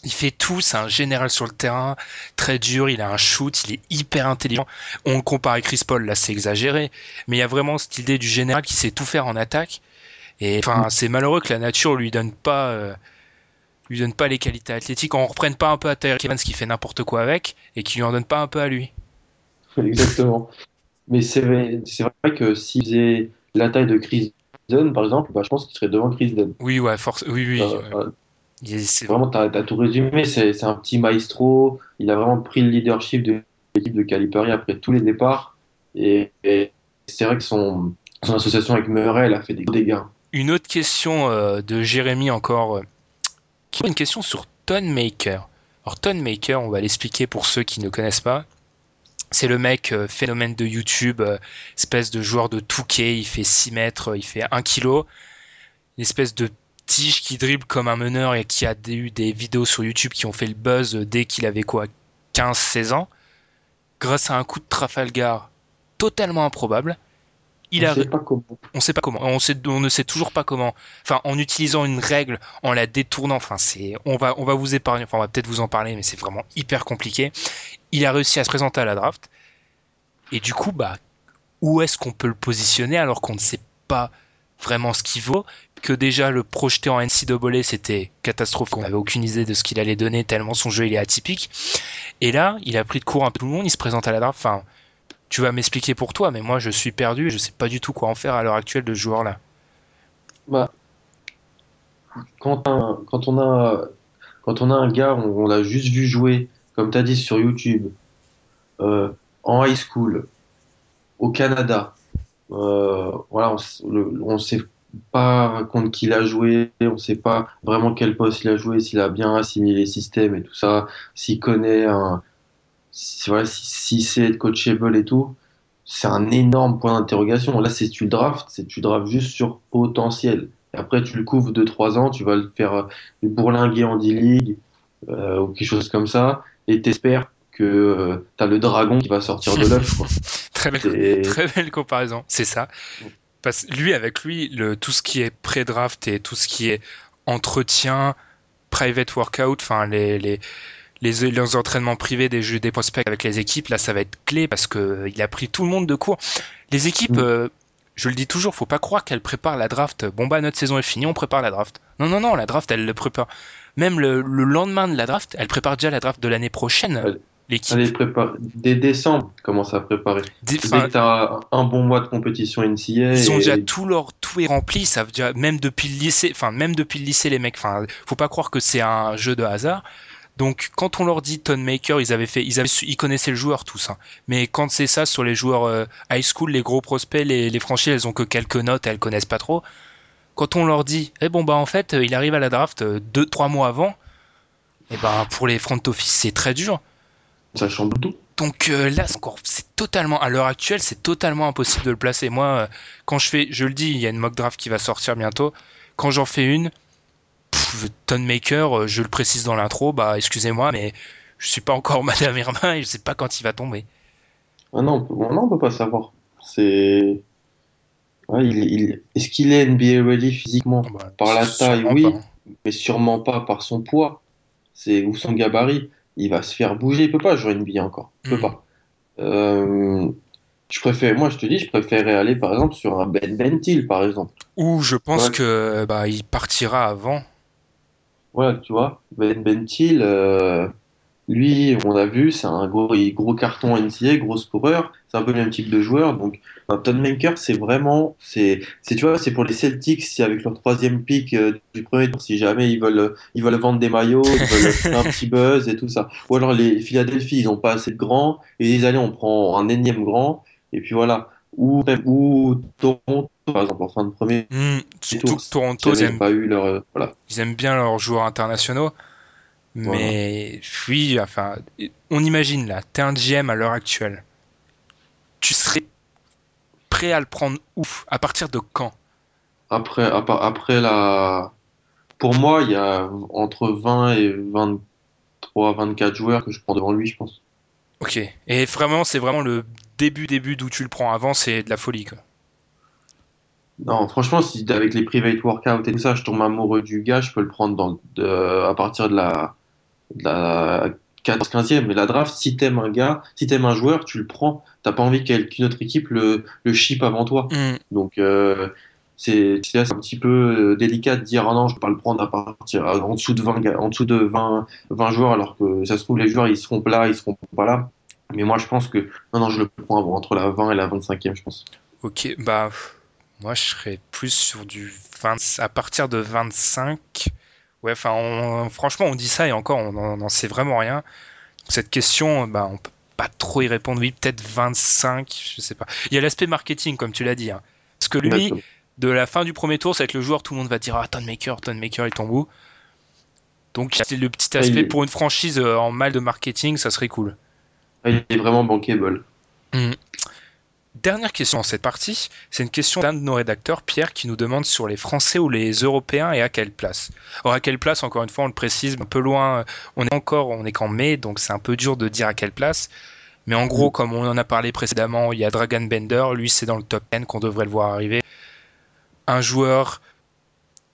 S3: il fait tout, c'est un général sur le terrain, très dur, il a un shoot, il est hyper intelligent. On le compare avec Chris Paul, là c'est exagéré, mais il y a vraiment cette idée du général qui sait tout faire en attaque. Et enfin, c'est malheureux que la nature lui donne pas, euh, lui donne pas les qualités athlétiques. On reprenne pas un peu à Tyreek Evans qui fait n'importe quoi avec et qui lui en donne pas un peu à lui.
S5: Exactement. Mais c'est vrai, vrai que s'il faisait la taille de Chris Dunn, par exemple, bah, je pense qu'il serait devant Chris Dunn.
S3: Oui, ouais, force, oui, oui.
S5: Euh,
S3: euh,
S5: euh,
S3: c'est
S5: vraiment, tu as, tout résumé. C'est un petit maestro. Il a vraiment pris le leadership de l'équipe de Calipari après tous les départs. Et, et c'est vrai que son, son association avec Murray, elle a fait des gros dégâts.
S3: Une autre question euh, de Jérémy encore, euh, qui une question sur Tonemaker. Alors Tonemaker, on va l'expliquer pour ceux qui ne connaissent pas. C'est le mec euh, phénomène de YouTube, euh, espèce de joueur de touquet, il fait 6 mètres, il fait 1 kilo, une espèce de tige qui dribble comme un meneur et qui a eu des vidéos sur YouTube qui ont fait le buzz euh, dès qu'il avait quoi 15-16 ans. Grâce à un coup de Trafalgar totalement improbable, il
S5: On
S3: a
S5: sait pas comment.
S3: on sait pas comment, on, sait, on ne sait toujours pas comment. Enfin, en utilisant une règle, en la détournant. Enfin, c'est, on va, on va vous épargner. Enfin, on va peut-être vous en parler, mais c'est vraiment hyper compliqué. Il a réussi à se présenter à la draft. Et du coup, bah, où est-ce qu'on peut le positionner alors qu'on ne sait pas vraiment ce qu'il vaut? Que déjà le projeter en NCAA, c'était catastrophique. On n'avait aucune idée de ce qu'il allait donner tellement son jeu il est atypique. Et là, il a pris de court un peu tout le monde. Il se présente à la draft. Enfin, tu vas m'expliquer pour toi, mais moi je suis perdu je sais pas du tout quoi en faire à l'heure actuelle de ce joueur-là.
S5: Bah, quand, quand, on a, quand on a un gars, on, on l'a juste vu jouer, comme tu as dit sur YouTube, euh, en high school, au Canada, euh, voilà, on, le- on sait pas contre qui il a joué, on sait pas vraiment quel poste il a joué, s'il a bien assimilé les systèmes et tout ça, s'il connaît un, si, voilà, si, si c'est coachable et tout. C'est un énorme point d'interrogation. Là, c'est tu le draft, c'est tu le drafts juste sur potentiel. Et après, tu le couvres de 3 ans, tu vas le faire euh, le bourlinguer en D-League euh, ou quelque chose comme ça, et t'espères que tu as le dragon qui va sortir de l'œuf.
S3: belle, très belle comparaison, c'est ça. Parce lui, avec lui, le, tout ce qui est pré-draft et tout ce qui est entretien, private workout, enfin les, les, les, les entraînements privés des jeux des prospects avec les équipes, là ça va être clé parce que euh, il a pris tout le monde de court. Les équipes,
S5: Mm.
S3: euh, je le dis toujours, faut pas croire qu'elles préparent la draft. Bon bah notre saison est finie, on prépare la draft. Non non non, la draft elle le prépare. Même le, le lendemain de la draft, elle prépare déjà la draft de l'année prochaine. L'équipe.
S5: Prépare. Dès décembre, commence à préparer.
S3: Dès-
S5: Dès que tu as un bon mois de compétition NCA.
S3: Ils ont déjà tout leur tout est rempli, ça veut dire même depuis le lycée, enfin même depuis le lycée les mecs, enfin faut pas croire que c'est un jeu de hasard. Donc quand on leur dit Ton Maker, ils avaient fait, ils avaient, ils connaissaient le joueur tous. Hein. Mais quand c'est ça sur les joueurs euh, high school, les gros prospects, les, les franchises, elles ont que quelques notes, elles connaissent pas trop. Quand on leur dit, eh bon bah en fait, euh, il arrive à la draft euh, deux trois mois avant, et ben pour les front office c'est très dur.
S5: Ça chamboule tout.
S3: Donc euh, là, c'est totalement, à l'heure actuelle, c'est totalement impossible de le placer. Moi, euh, quand je fais, je le dis, il y a une mock draft qui va sortir bientôt. Quand j'en fais une, pff, Tonmaker, euh, je le précise dans l'intro, bah excusez-moi, mais je suis pas encore Madame Irma et je sais pas quand il va tomber.
S5: Ah non, on non, on peut pas savoir. C'est. Ouais, il, il- Est-ce qu'il est NBA ready physiquement?
S3: Bah,
S5: Par la taille, oui,
S3: pas.
S5: mais sûrement pas par son poids. C'est ou son gabarit. Il va se faire bouger. Il peut pas jouer NBA encore. Il peut
S3: Mm.
S5: pas. Euh, Je préfère, moi, je te dis, je préférais aller par exemple sur un Ben Bentil, par exemple.
S3: Ou je pense
S5: Ouais.
S3: que bah il partira avant.
S5: Voilà, tu vois, Ben Bentil, euh, lui, on a vu, c'est un gros, gros carton NCA, gros scoreur, c'est un peu le même type de joueur. Donc, Upton Maker, c'est vraiment, c'est, tu vois, c'est pour les Celtics, si avec leur troisième pick euh, du premier tour, si jamais ils veulent, ils veulent vendre des maillots, ils veulent faire un petit buzz et tout ça. Ou alors les Philadelphie, ils ont pas assez de grands, et ils allez, on prend un énième grand, et puis voilà. Ou, même- ou Toronto, par exemple, en fin de premier
S3: surtout
S5: tour,
S3: Toronto, ils
S5: n'avaient
S3: aiment,
S5: pas eu leur, euh, voilà.
S3: ils aiment bien leurs joueurs internationaux. Mais oui, enfin, on imagine là, t'es un GM à l'heure actuelle. Tu serais prêt à le prendre où? À partir de quand?
S5: Après, après la. Pour moi, il y a entre 20 et 23, 24 joueurs que je prends devant lui, je pense.
S3: Ok. Et vraiment, c'est vraiment le début, début d'où tu le prends. Avant, c'est de la folie, quoi.
S5: Non, franchement, si avec les private workouts et tout ça, je tombe amoureux du gars, je peux le prendre dans, de- à partir de la, de la 14-15e. Mais la draft, si t'aimes un gars, si t'aimes un joueur, tu le prends. T'as pas envie qu'une autre équipe le, le ship avant toi.
S3: Hmm,
S5: Donc, euh, c'est un petit peu euh, délicat de dire, ah non, je peux pas le prendre à partir à- en dessous de 20, gars- en dessous de 20, 20 joueurs, alors que ça se trouve, les joueurs, ils seront là, ils seront pas là. Mais moi, je pense que, non, non, je le prends entre la 20 et la 25e, je pense.
S3: Ok, bah, moi, je serais plus sur du 20, à partir de 25. Ouais, enfin, on- franchement, on dit ça et encore, on n'en en sait vraiment rien. Cette question, bah, on peut pas trop y répondre. Oui, peut-être 25, je sais pas. Il y a l'aspect marketing, comme tu l'as dit. hein. Parce que lui,
S5: Exactement.
S3: de la fin du premier tour, ça va être le joueur, tout le monde va dire Ah, Tonmaker, Tonmaker, il tombe où Donc, c'est le petit aspect
S5: il est-
S3: pour une franchise euh, en mal de marketing, ça serait cool.
S5: Il est vraiment bankable.
S3: Dernière question dans cette partie, c'est une question d'un de nos rédacteurs, Pierre, qui nous demande sur les Français ou les Européens et à quelle place. Alors à quelle place, encore une fois, on le précise, un peu loin, on est encore, on est qu'en mai, donc c'est un peu dur de dire à quelle place. Mais en gros, comme on en a parlé précédemment, il y a Dragon Bender, lui c'est dans le top 10 qu'on devrait le voir arriver. Un joueur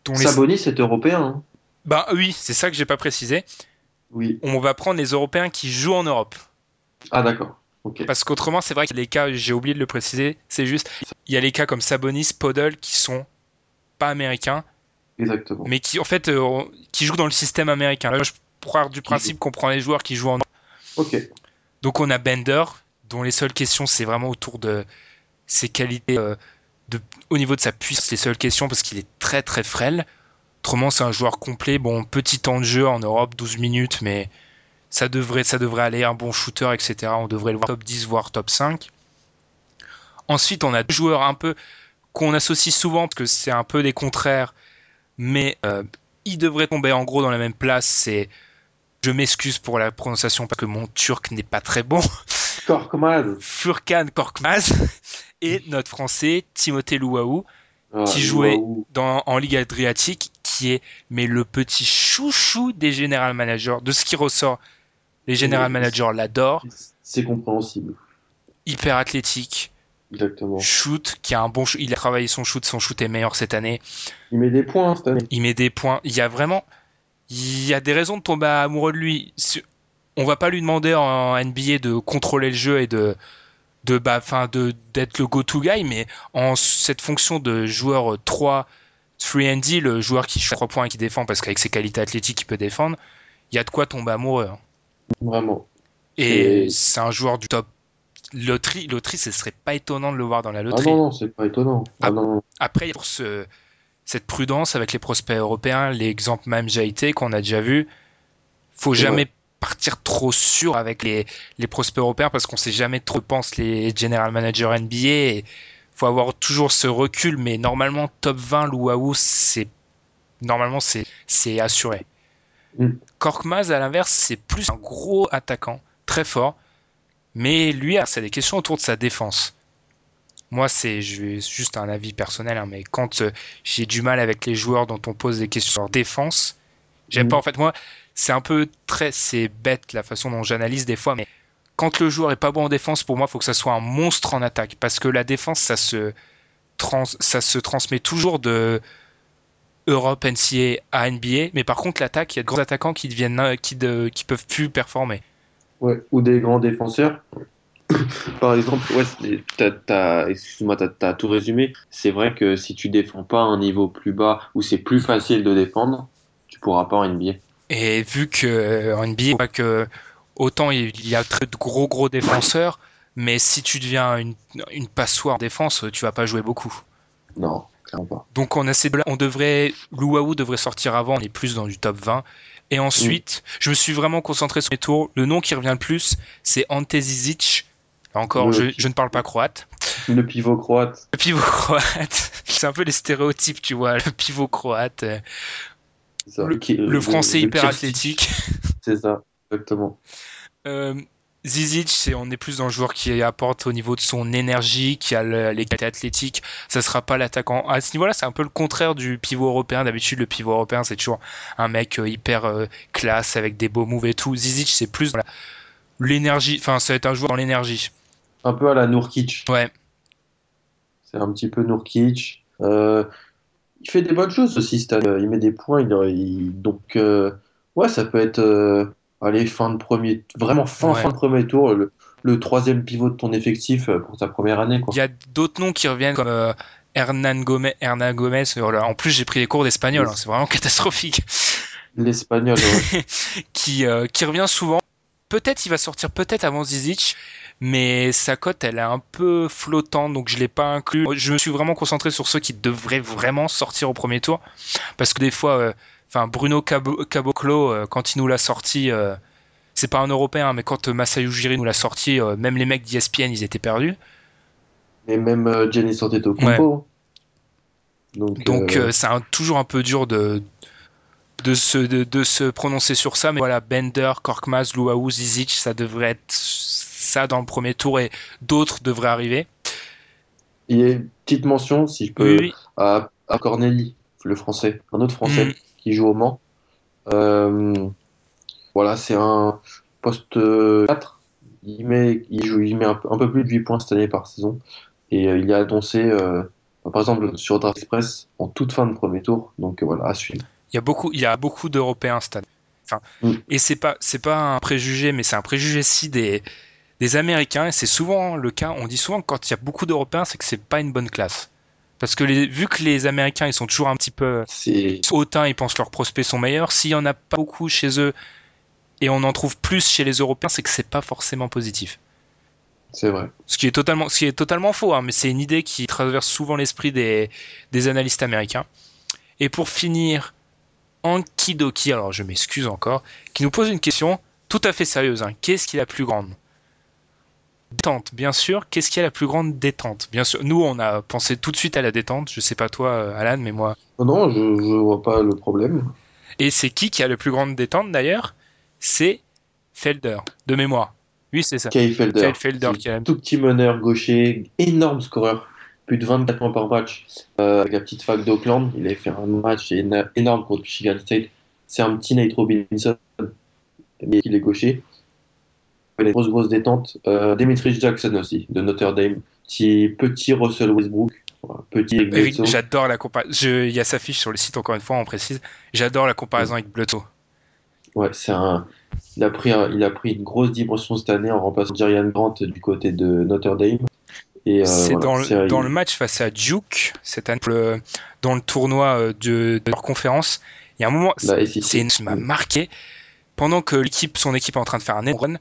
S3: dont les...
S5: Sabonis, c'est européen. hein.
S3: Bah oui, c'est ça que j'ai pas précisé.
S5: Oui.
S3: On va prendre les Européens qui jouent en Europe.
S5: Ah, d'accord.
S3: Parce qu'autrement, c'est vrai qu'il y a les cas, j'ai oublié de le préciser, c'est juste, il y a les cas comme Sabonis, Podol qui sont pas américains,
S5: Exactement.
S3: mais qui en fait euh, qui jouent dans le système américain. Là, je pars du principe qu'on prend les joueurs qui jouent en
S5: Ok.
S3: Donc on a Bender, dont les seules questions c'est vraiment autour de ses qualités euh, de, au niveau de sa puissance, les seules questions parce qu'il est très très frêle. Autrement, c'est un joueur complet. Bon, petit temps de jeu en Europe, 12 minutes, mais ça devrait, ça devrait aller, un bon shooter, etc. On devrait le voir top 10, voire top 5. Ensuite, on a deux joueurs un peu qu'on associe souvent parce que c'est un peu des contraires, mais euh, ils devraient tomber en gros dans la même place. C'est, je m'excuse pour la prononciation parce que mon turc n'est pas très bon.
S5: Korkmaz.
S3: Furkan Korkmaz et notre français Timothée Louaou
S5: Ah,
S3: qui jouait dans, en Ligue Adriatique, qui est mais le petit chouchou des général managers, de ce qui ressort. Les général
S5: Oui.
S3: managers l'adorent,
S5: C'est compréhensible.
S3: hyper athlétique,
S5: Exactement.
S3: shoot, qui a un bon, sh- il a travaillé son shoot, son shoot est meilleur cette année.
S5: Il met des points hein, cette année.
S3: Il met des points. Il y a vraiment, il y a des raisons de tomber amoureux de lui. On va pas lui demander en NBA de contrôler le jeu et de, de, bah, de, d'être le go-to guy, mais en cette fonction de joueur 3, 3 and D, le joueur qui shoot 3 points et qui défend parce qu'avec ses qualités athlétiques, il peut défendre. Il y a de quoi tomber amoureux. hein.
S5: Vraiment.
S3: Et
S5: C'est-
S3: c'est un joueur du top. Loterie, loterie, ce serait pas étonnant de le voir dans la
S5: Ah
S3: loterie.
S5: non, non, c'est pas étonnant. Ah,
S3: Ah.
S5: non.
S3: Après, pour ce, cette prudence avec les prospects européens, l'exemple même j'ai été qu'on a déjà vu, faut jamais partir trop sûr avec les, les prospects européens parce qu'on sait jamais trop pensent les general managers NBA. Et faut avoir toujours ce recul, mais normalement top 20 Louaou, c'est normalement c'est c'est assuré.
S5: Mm.
S3: Korkmaz à l'inverse, c'est plus un gros attaquant, très fort, Mais lui, c'est des questions autour de sa défense. Moi, c'est juste un avis personnel, hein, mais quand euh, j'ai du mal avec les joueurs dont on pose des questions sur défense, j'aime
S5: Mhm.
S3: pas. En fait, moi, c'est un peu très, c'est bête la façon dont j'analyse des fois, mais quand le joueur est pas bon en défense, pour moi, il faut que ça soit un monstre en attaque, parce que la défense, ça se trans, ça se transmet toujours de Europe, NCA à NBA, mais par contre, l'attaque, il y a de grands attaquants qui deviennent, euh, qui, de, qui peuvent plus performer.
S5: Ouais, ou des grands défenseurs. Par exemple, ouais, t'as, excuse-moi, t'as, t'as tout résumé. C'est vrai que si tu défends pas à un niveau plus bas où c'est plus facile de défendre, tu pourras pas en NBA.
S3: Et vu que euh, en NBA, pas que autant il y a très de gros gros défenseurs, mais si tu deviens une, une passoire en défense, tu vas pas jouer beaucoup.
S5: Non, clairement pas.
S3: Donc on a ces on devrait Luau devrait sortir avant, on est plus dans du top 20. Et ensuite, je me suis vraiment concentré sur mes tours. Le nom qui revient le plus, c'est Ante Zizic. Encore,
S5: Le-
S3: je, je ne parle pas croate.
S5: Le pivot croate,
S3: Le pivot croate, c'est un peu les stéréotypes, tu vois. Le pivot croate, euh,
S5: ça.
S3: Le- français hyper athlétique.
S5: C'est ça, exactement.
S3: Euh, Zizic, c'est on est plus dans le joueur qui apporte au niveau de son énergie, qui a le- les qualités athlétiques. Ça sera pas l'attaquant. À ce niveau-là, c'est un peu le contraire du pivot européen. D'habitude, le pivot européen, c'est toujours un mec euh, hyper euh, classe avec des beaux moves et tout. Zizic, c'est plus dans l'énergie. Enfin, ça va être un joueur dans l'énergie.
S5: Un peu à la Nourkic.
S3: Ouais.
S5: C'est un petit peu Nourkic. Euh, il fait des bonnes choses aussi. Il met des points. Il, il- donc, euh, ouais, ça peut être. Allez, fin de premier. Vraiment fin,
S3: Ouais.
S5: fin de premier tour. Le, le troisième pivot de ton effectif euh, pour ta première année. Quoi.
S3: Il y a d'autres noms qui reviennent comme euh, Hernan Gomez. Hernan Gomez. En plus, j'ai pris les cours d'espagnol. hein, c'est vraiment catastrophique.
S5: L'espagnol, ouais.
S3: qui, euh, qui revient souvent. Peut-être il va sortir peut-être avant Zizic, mais sa cote elle est un peu flottante, donc je l'ai pas inclus. Je me suis vraiment concentré sur ceux qui devraient vraiment sortir au premier tour, parce que des fois, euh, enfin Bruno Cabo- Caboclo, euh, quand il nous l'a sorti, euh, c'est pas un Européen, mais quand euh, Masayu Ujiri nous l'a sorti, même les mecs d'ESPN ils étaient perdus.
S5: Et même euh, Giannis Antetokounmpo. Donc,
S3: Donc
S5: euh,
S3: c'est un- toujours un peu dur de de se, de, de se prononcer sur ça, mais voilà, Bender, Korkmaz, Luau, Zizic, ça devrait être ça dans le premier tour et d'autres devraient arriver.
S5: il y a une petite mention, si je peux,
S3: Oui, oui.
S5: à, à Corneli, le français, un autre français
S3: Mm.
S5: Qui joue au Mans. Euh, voilà, c'est un poste euh, 4. Il, met, il, joue, il met un, peu- un peu plus de 8 points cette année par saison. Et euh, il a annoncé, euh, par exemple, sur Draft Express, en toute fin de premier tour. Donc euh, voilà, à suivre.
S3: Il y a beaucoup, il y a beaucoup d'Européens cette année. Enfin,
S5: Mm.
S3: Et c'est pas, c'est pas un préjugé, mais c'est un préjugé si des, des Américains. Et c'est souvent le cas. On dit souvent que quand il y a beaucoup d'Européens, c'est que c'est pas une bonne classe. Parce que les, vu que les Américains, ils sont toujours un petit peu hautains, ils pensent que leurs prospects sont meilleurs. S'il y en a pas beaucoup chez eux et on en trouve plus chez les Européens, c'est que c'est pas forcément positif.
S5: c'est vrai.
S3: Ce qui est totalement, ce qui est totalement faux, hein, mais c'est une idée qui traverse souvent l'esprit des, des analystes américains. Et pour finir, Ankidoki, alors je m'excuse encore, qui nous pose une question tout à fait sérieuse. hein. Qu'est-ce qui est la plus grande? Détente, bien sûr. Qu'est-ce qui est la plus grande détente? Bien sûr. Nous, on a pensé tout de suite à la détente. Je sais pas toi, euh, Alan, mais moi.
S5: Non, je, je vois pas le problème.
S3: Et c'est qui qui a le plus grande détente d'ailleurs? C'est Felder, de mémoire. Oui, c'est ça.
S5: Kay Felder.
S3: Kyle Felder qui a la-
S5: un tout petit meneur gaucher, énorme scoreur, plus de 24 points par match. Euh, avec la petite fac d'Auckland, il avait fait un match énorme contre Michigan State. C'est un petit Nate Robinson, mais il est gaucher. Il a une grosse, grosse détente. Euh, Jackson aussi, de Notre Dame. Petit, petit Russell Westbrook, petit
S3: Eric, j'adore la comparaison. Il y a sa fiche sur le site, encore une fois, on précise. J'adore la comparaison avec Bledsoe.
S5: Ouais, c'est un. Il a pris, un- il a pris une grosse dimension cette année en remplaçant Jerian Grant du côté de Notre Dame. Et, euh,
S3: c'est
S5: voilà,
S3: dans, le-
S5: c'est-
S3: dans le match face à Duke, cette année, le- dans le tournoi euh, de, de leur conférence. Il y a un moment, c'est une- m'a marqué. Pendant que l'équipe, son équipe est en train de faire un run,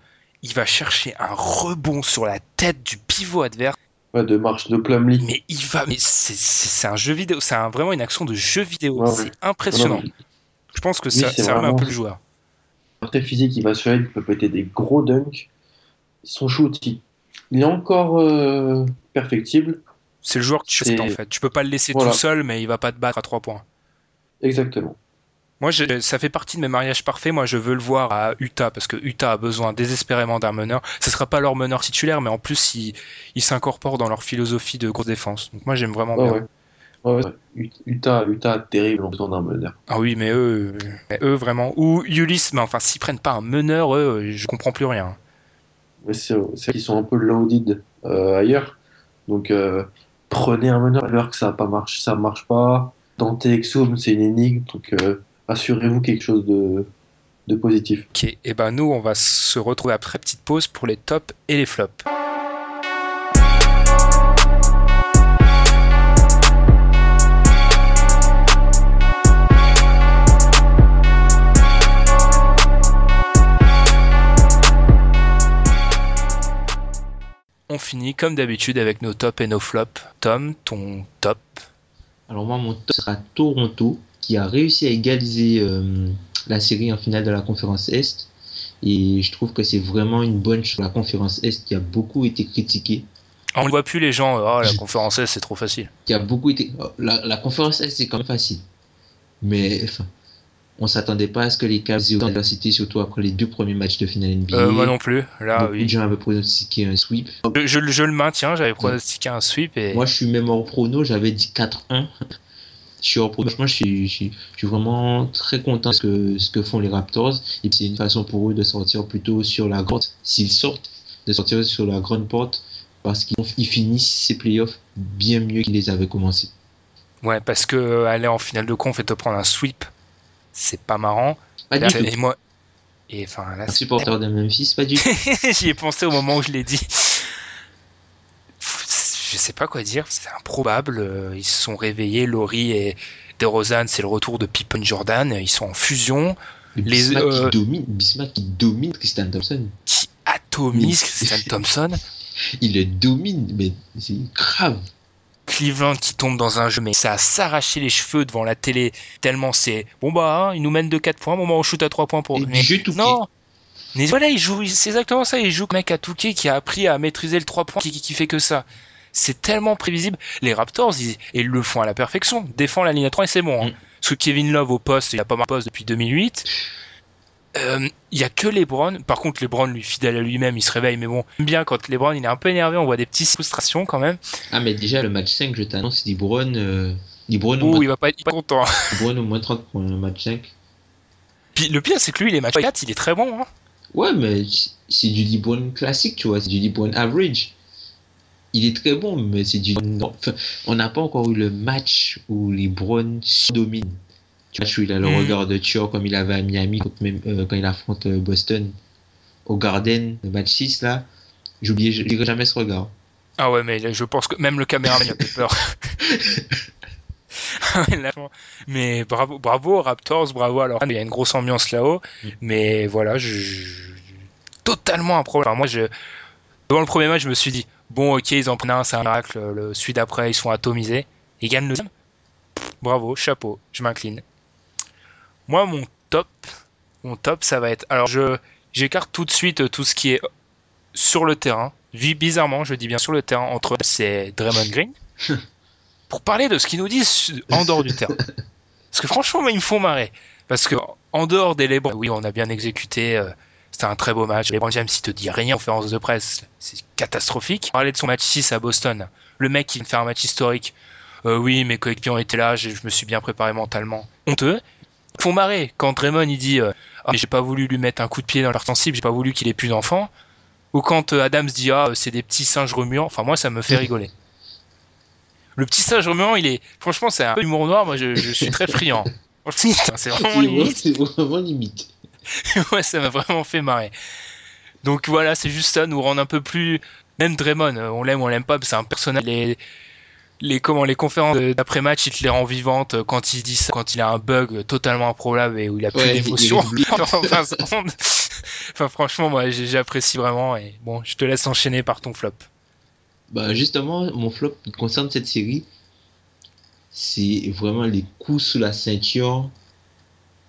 S3: il va chercher un rebond sur la tête du pivot adverse.
S5: Ouais, de marche de Plumlee.
S3: Mais il va, mais c'est- un jeu vidéo, c'est un- vraiment une action de jeu vidéo.
S5: Ouais, ouais.
S3: c'est impressionnant.
S5: Non,
S3: Je pense que ça,
S5: c'est
S3: ça un peu le joueur.
S5: très physique, il va se faire, il peut péter des gros dunks. Son shoot, il, il est encore euh, perfectible.
S3: C'est le joueur que tu fais en fait. Tu peux pas le laisser
S5: Voilà.
S3: tout seul, mais il va pas te battre à trois points.
S5: Exactement.
S3: Moi, je- ça fait partie de mes mariages parfaits. Moi, je veux le voir à Utah parce que Utah a besoin désespérément d'un meneur. Ce sera pas leur meneur titulaire, mais en plus, il, il s'incorpore dans leur philosophie de grosse défense. Donc moi, j'aime vraiment
S5: Ouais,
S3: bien.
S5: ouais. Ouais, ouais. Ut- Utah, Utah, terrible, ont besoin d'un meneur.
S3: Ah oui, mais eux, mais eux vraiment. Ou Ulysse, mais enfin, s'ils prennent pas un meneur, eux, je comprends plus rien.
S5: Mais c'est qu'ils sont un peu loaded euh, ailleurs. Donc euh, prenez un meneur alors que ça pas marché, ça marche pas. Dante Exum, c'est une énigme, donc euh, assurez-vous quelque chose de, de positif.
S3: Ok, et ben nous, on va se retrouver après petite pause pour les tops et les flops. On finit comme d'habitude avec nos tops et nos flops. Tom, ton top.
S4: Alors moi, mon top sera Toronto, qui a réussi à égaliser euh, la série en finale de la conférence Est. Et je trouve que c'est vraiment une bonne chose. La conférence Est qui a beaucoup été critiquée.
S3: On ne voit plus les gens, oh, la conférence S, c'est trop facile.
S4: Qui a beaucoup été... oh, La, la conférence Est, c'est quand même facile. Mais enfin, on s'attendait pas à ce que les Cavs aient autant d'adversité, surtout après les deux premiers matchs de finale NBA.
S3: Euh, moi non plus, là,
S4: Beaucoup
S3: oui.
S4: de gens avaient pronostiqué un sweep.
S3: Je, je- je le maintiens, j'avais pronostiqué un sweep et.
S4: Moi, je suis même hors prono, j'avais dit 4-1. Je suis je suis, je suis, je suis vraiment très content de ce que, ce que font les Raptors. Et c'est une façon pour eux de sortir plutôt sur la grande, s'ils sortent, de sortir sur la grande porte, parce qu'ils ils finissent ces playoffs bien mieux qu'ils les avaient commencés.
S3: Ouais, parce que euh, aller en finale de conf et te prendre un sweep, c'est pas marrant.
S4: Pas
S3: Là,
S4: du tout.
S3: et moi. Et enfin, là,
S4: supporter de Memphis, pas du tout.
S3: J'y ai pensé au moment où je l'ai dit. Je sais pas quoi dire, c'est improbable. euh, Ils se sont réveillés, Laurie et DeRozan, c'est le retour de Pippen Jordan. Ils sont en fusion, Les,
S4: Bismack
S3: euh,
S4: qui domine, Bismack qui domine Tristan Thompson.
S3: qui atomisent
S4: Mais-
S3: Christian Thompson.
S4: Il le domine, mais c'est grave.
S3: Cleveland qui tombe dans un jeu, mais ça a s'arraché les cheveux devant la télé, tellement c'est bon bah, hein, ils nous mènent de 4 points, bon bah on shoot à 3 points pour
S4: Et
S3: mais-
S4: du jeu tout
S3: Non Mais voilà, il joue, c'est exactement ça, il joue mec à Touquet qui a appris à maîtriser le 3 points, qui, qui fait que ça. C'est tellement prévisible. Les Raptors, ils, ils le font à la perfection. Défend la ligne à 3 et c'est bon. hein.
S4: Mm.
S3: Parce que Kevin Love au poste, il a pas marqué au poste depuis 2008. Euh, Il y a que LeBron. Par contre, LeBron, lui, fidèle à lui-même, il se réveille. Mais bon, bien quand LeBron, il est un peu énervé, on voit des petites frustrations quand même.
S4: Ah, mais déjà, le match 5, je t'annonce, LeBron, euh, LeBron, moins,
S3: il va pas être content.
S4: LeBron au moins 30 points, le match 5.
S3: Puis le pire, c'est que lui, les matchs 4, il est très bon. Hein.
S4: Ouais, mais c'est du LeBron classique, tu vois, c'est du LeBron average. Il est très bon, mais c'est du. enfin, on n'a pas encore eu le match où LeBron domine. Tu vois, où il a le
S3: Mm.
S4: regard de tueur comme il avait à Miami même, euh, quand il affronte euh, Boston au Garden, le match 6 là. J'oubliais, jamais ce regard.
S3: Ah ouais, mais je pense que même le caméraman a peur. Mais bravo, bravo Raptors, bravo alors. Il y a une grosse ambiance là-haut,
S4: Mm.
S3: mais voilà, je, je- totalement un problème. Enfin, moi, je, devant le premier match, je me suis dit, bon, ok, ils en prennent un, c'est un miracle. Le celui d'après, ils sont atomisés. Ils gagnent le deuxième. Bravo, chapeau, je m'incline. Moi, mon top, mon top, ça va être. Alors, je, j'écarte tout de suite tout ce qui est sur le terrain. Bizarrement, je dis bien sur le terrain, entre c'est Draymond Green. pour parler de ce qu'ils nous disent en dehors du terrain. Parce que franchement, moi, ils me font marrer. Parce que en dehors des LeBron, oui, on a bien exécuté. euh, c'était un très beau match. LeBron James, il te dit rien en conférence de presse. C'est catastrophique. Parler de son match 6 à Boston. Le mec qui vient de faire un match historique. Euh, oui, mes coéquipiers ont été là. Je, je me suis bien préparé mentalement. Honteux. Ils font marrer. Quand Draymond, il dit euh, Ah, mais j'ai pas voulu lui mettre un coup de pied dans leur sensible. J'ai pas voulu qu'il ait plus d'enfants. Ou quand euh, Adams dit Ah, c'est des petits singes remuants. Enfin, moi, ça me fait rigoler. Le petit singe remuant, il est. Franchement, c'est un peu humour noir. Moi, je, je suis très friand. Franchement, C'est vraiment limite.
S4: C'est vraiment limite.
S3: ouais, ça m'a vraiment fait marrer. Donc voilà, c'est juste ça, nous rendre un peu plus. Même Draymond, euh, on l'aime, on l'aime pas, c'est un personnage. Les, les, comment, les conférences d'après-match, il te les rend vivantes euh, quand il dit ça, quand il a un bug totalement improbable et où il a plus
S4: Ouais,
S3: d'émotion. enfin, franchement, moi, j'apprécie vraiment. Et bon, je te laisse enchaîner par ton flop.
S4: Bah justement, mon flop concerne cette série, c'est vraiment les coups sous la ceinture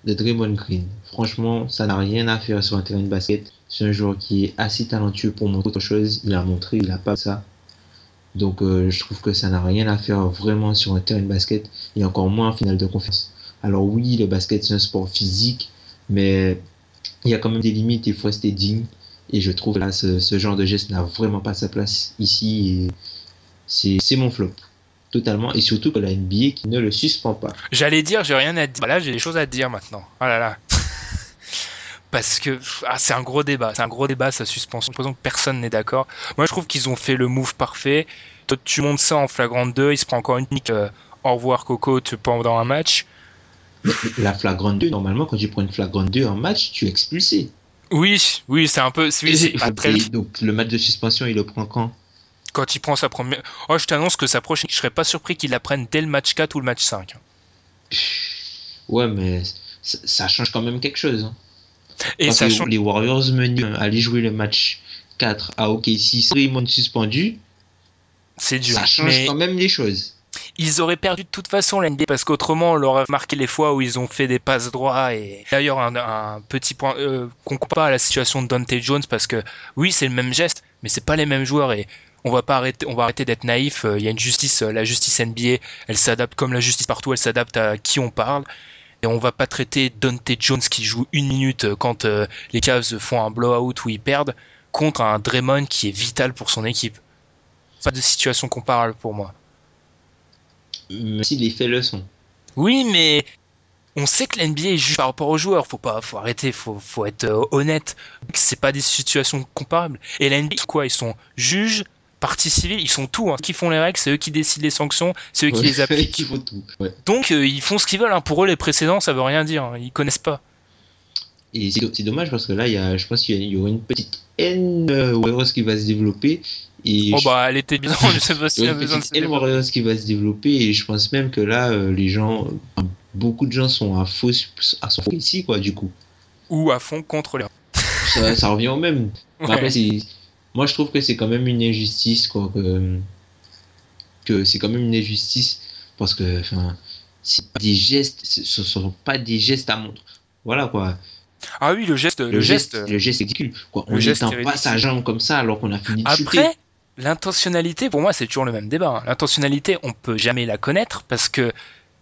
S4: de Draymond Green. Franchement, ça n'a rien à faire sur un terrain de basket. C'est un joueur qui est assez talentueux pour montrer autre chose. Il a montré, il n'a pas ça. Donc euh, je trouve que ça n'a rien à faire vraiment sur un terrain de basket et encore moins en finale de confiance. Alors oui, le basket c'est un sport physique, mais il y a quand même des limites, il faut rester digne. Et je trouve là, ce, genre de geste n'a vraiment pas sa place ici. Et c'est mon flop. Totalement. Et surtout que la NBA qui ne le suspend pas.
S3: J'allais dire, j'ai rien à dire. Là, j'ai des choses à dire maintenant. Oh là là. Parce que ah, c'est un gros débat. C'est un gros débat, sa suspension. Supposons que personne n'est d'accord. Moi, je trouve qu'ils ont fait le move parfait. Toi, tu montes ça en flagrant 2. Il se prend encore une nique. euh, au revoir, Coco, pendant un match.
S4: La flagrante 2, normalement, quand tu prends une flagrante 2 en match, tu es expulsé.
S3: Oui, oui, c'est un peu. Oui, c'est pas très-
S4: Et donc le match de suspension, il le prend quand?
S3: Quand il prend sa première. Oh, je t'annonce que sa prochaine. Je serais pas surpris qu'il la prenne dès le match 4 ou le match 5.
S4: Ouais, mais ça, change quand même quelque chose. hein.
S3: Et ça
S4: les,
S3: change.
S4: les Warriors menus aller jouer le match 4 à OKC, Raymond suspendu,
S3: C'est dur.
S4: ça change
S3: Mais
S4: quand même les choses.
S3: ils auraient perdu de toute façon la NBA parce qu'autrement on leur aurait marqué les fois où ils ont fait des passes droits et d'ailleurs un, un petit point euh, qu'on compare à la situation de Dante Jones parce que oui c'est le même geste mais c'est pas les mêmes joueurs et on va pas arrêter on va arrêter d'être naïf Euh, il y a une justice euh, la justice NBA elle s'adapte comme la justice partout elle s'adapte à qui on parle et on va pas traiter Dante Jones qui joue une minute euh, quand les Cavs font un blowout où ils perdent contre un Draymond qui est vital pour son équipe pas de situation comparable pour moi
S4: Même si les faits le sont.
S3: Oui, mais on sait que l'NBA est juste par rapport aux joueurs. Faut pas, faut arrêter, faut, faut être honnête. C'est pas des situations comparables. Et la NBA, quoi Ils sont juges, partie civile, ils sont tout. Hein. Qui font les règles, c'est eux qui décident les sanctions, c'est eux qui les appliquent.
S4: Tout. Ouais.
S3: Donc euh, ils font ce qu'ils veulent. Hein. Pour eux, les précédents, ça veut rien dire. hein. Ils connaissent pas.
S4: Et c'est dommage parce que là, il y a, je pense qu'il y aura une petite haine euh, Warriors qui va se développer. Et
S3: Oh
S4: je-
S3: bah, elle était bien. Je sais pas
S4: y
S3: y
S4: a
S3: besoin de
S4: petite
S3: se
S4: haine Warriors qui va se développer et je pense même que là, euh, les gens, euh, beaucoup de gens sont à faux, à son ici, quoi, du coup.
S3: Ou à fond contre les.
S4: Ça, ça revient au même.
S3: Ouais.
S4: Après, c'est- moi, je trouve que c'est quand même une injustice, quoi. Que, que c'est quand même une injustice parce que, enfin, c'est pas des gestes, ce sont pas des gestes à montre. Voilà, quoi.
S3: Ah oui, le geste, le, geste.
S4: le geste est ridicule. Quoi. On
S3: geste est
S4: pas sa jambe comme ça alors qu'on a fini de.
S3: Après, l'intentionnalité, pour moi, c'est toujours le même débat. hein. L'intentionnalité, on peut jamais la connaître parce que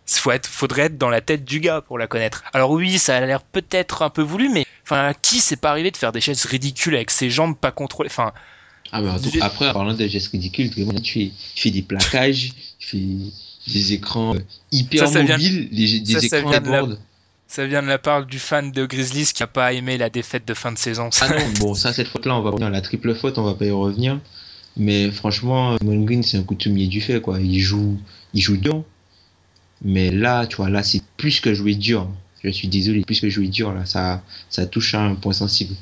S3: faut être, faudrait être dans la tête du gars pour la connaître. Alors oui, ça a l'air peut-être un peu voulu, mais enfin, qui c'est pas arrivé de faire des gestes ridicules avec ses jambes pas contrôlées? Enfin,
S4: Ah, mais attends,
S3: J'ai-
S4: après, en parlant de gestes ridicules, tu fais, il fait des plaquages, il fait des écrans euh, hyper
S3: Ça, ça vient-
S4: mobiles, des, des
S3: ça,
S4: écrans
S3: vient
S4: à
S3: de la-
S4: bord.
S3: ça vient de la part du fan de Grizzlies qui a pas aimé la défaite de fin de saison.
S4: Ah non, bon, ça, cette faute-là, on va revenir à la triple faute, on va pas y revenir. Mais franchement, Draymond Green, c'est un coutumier du fait, quoi. Il joue, il joue dur. Mais là, tu vois, là, c'est plus que jouer dur. Je suis désolé, plus que jouer dur, là, ça, ça touche à un point sensible.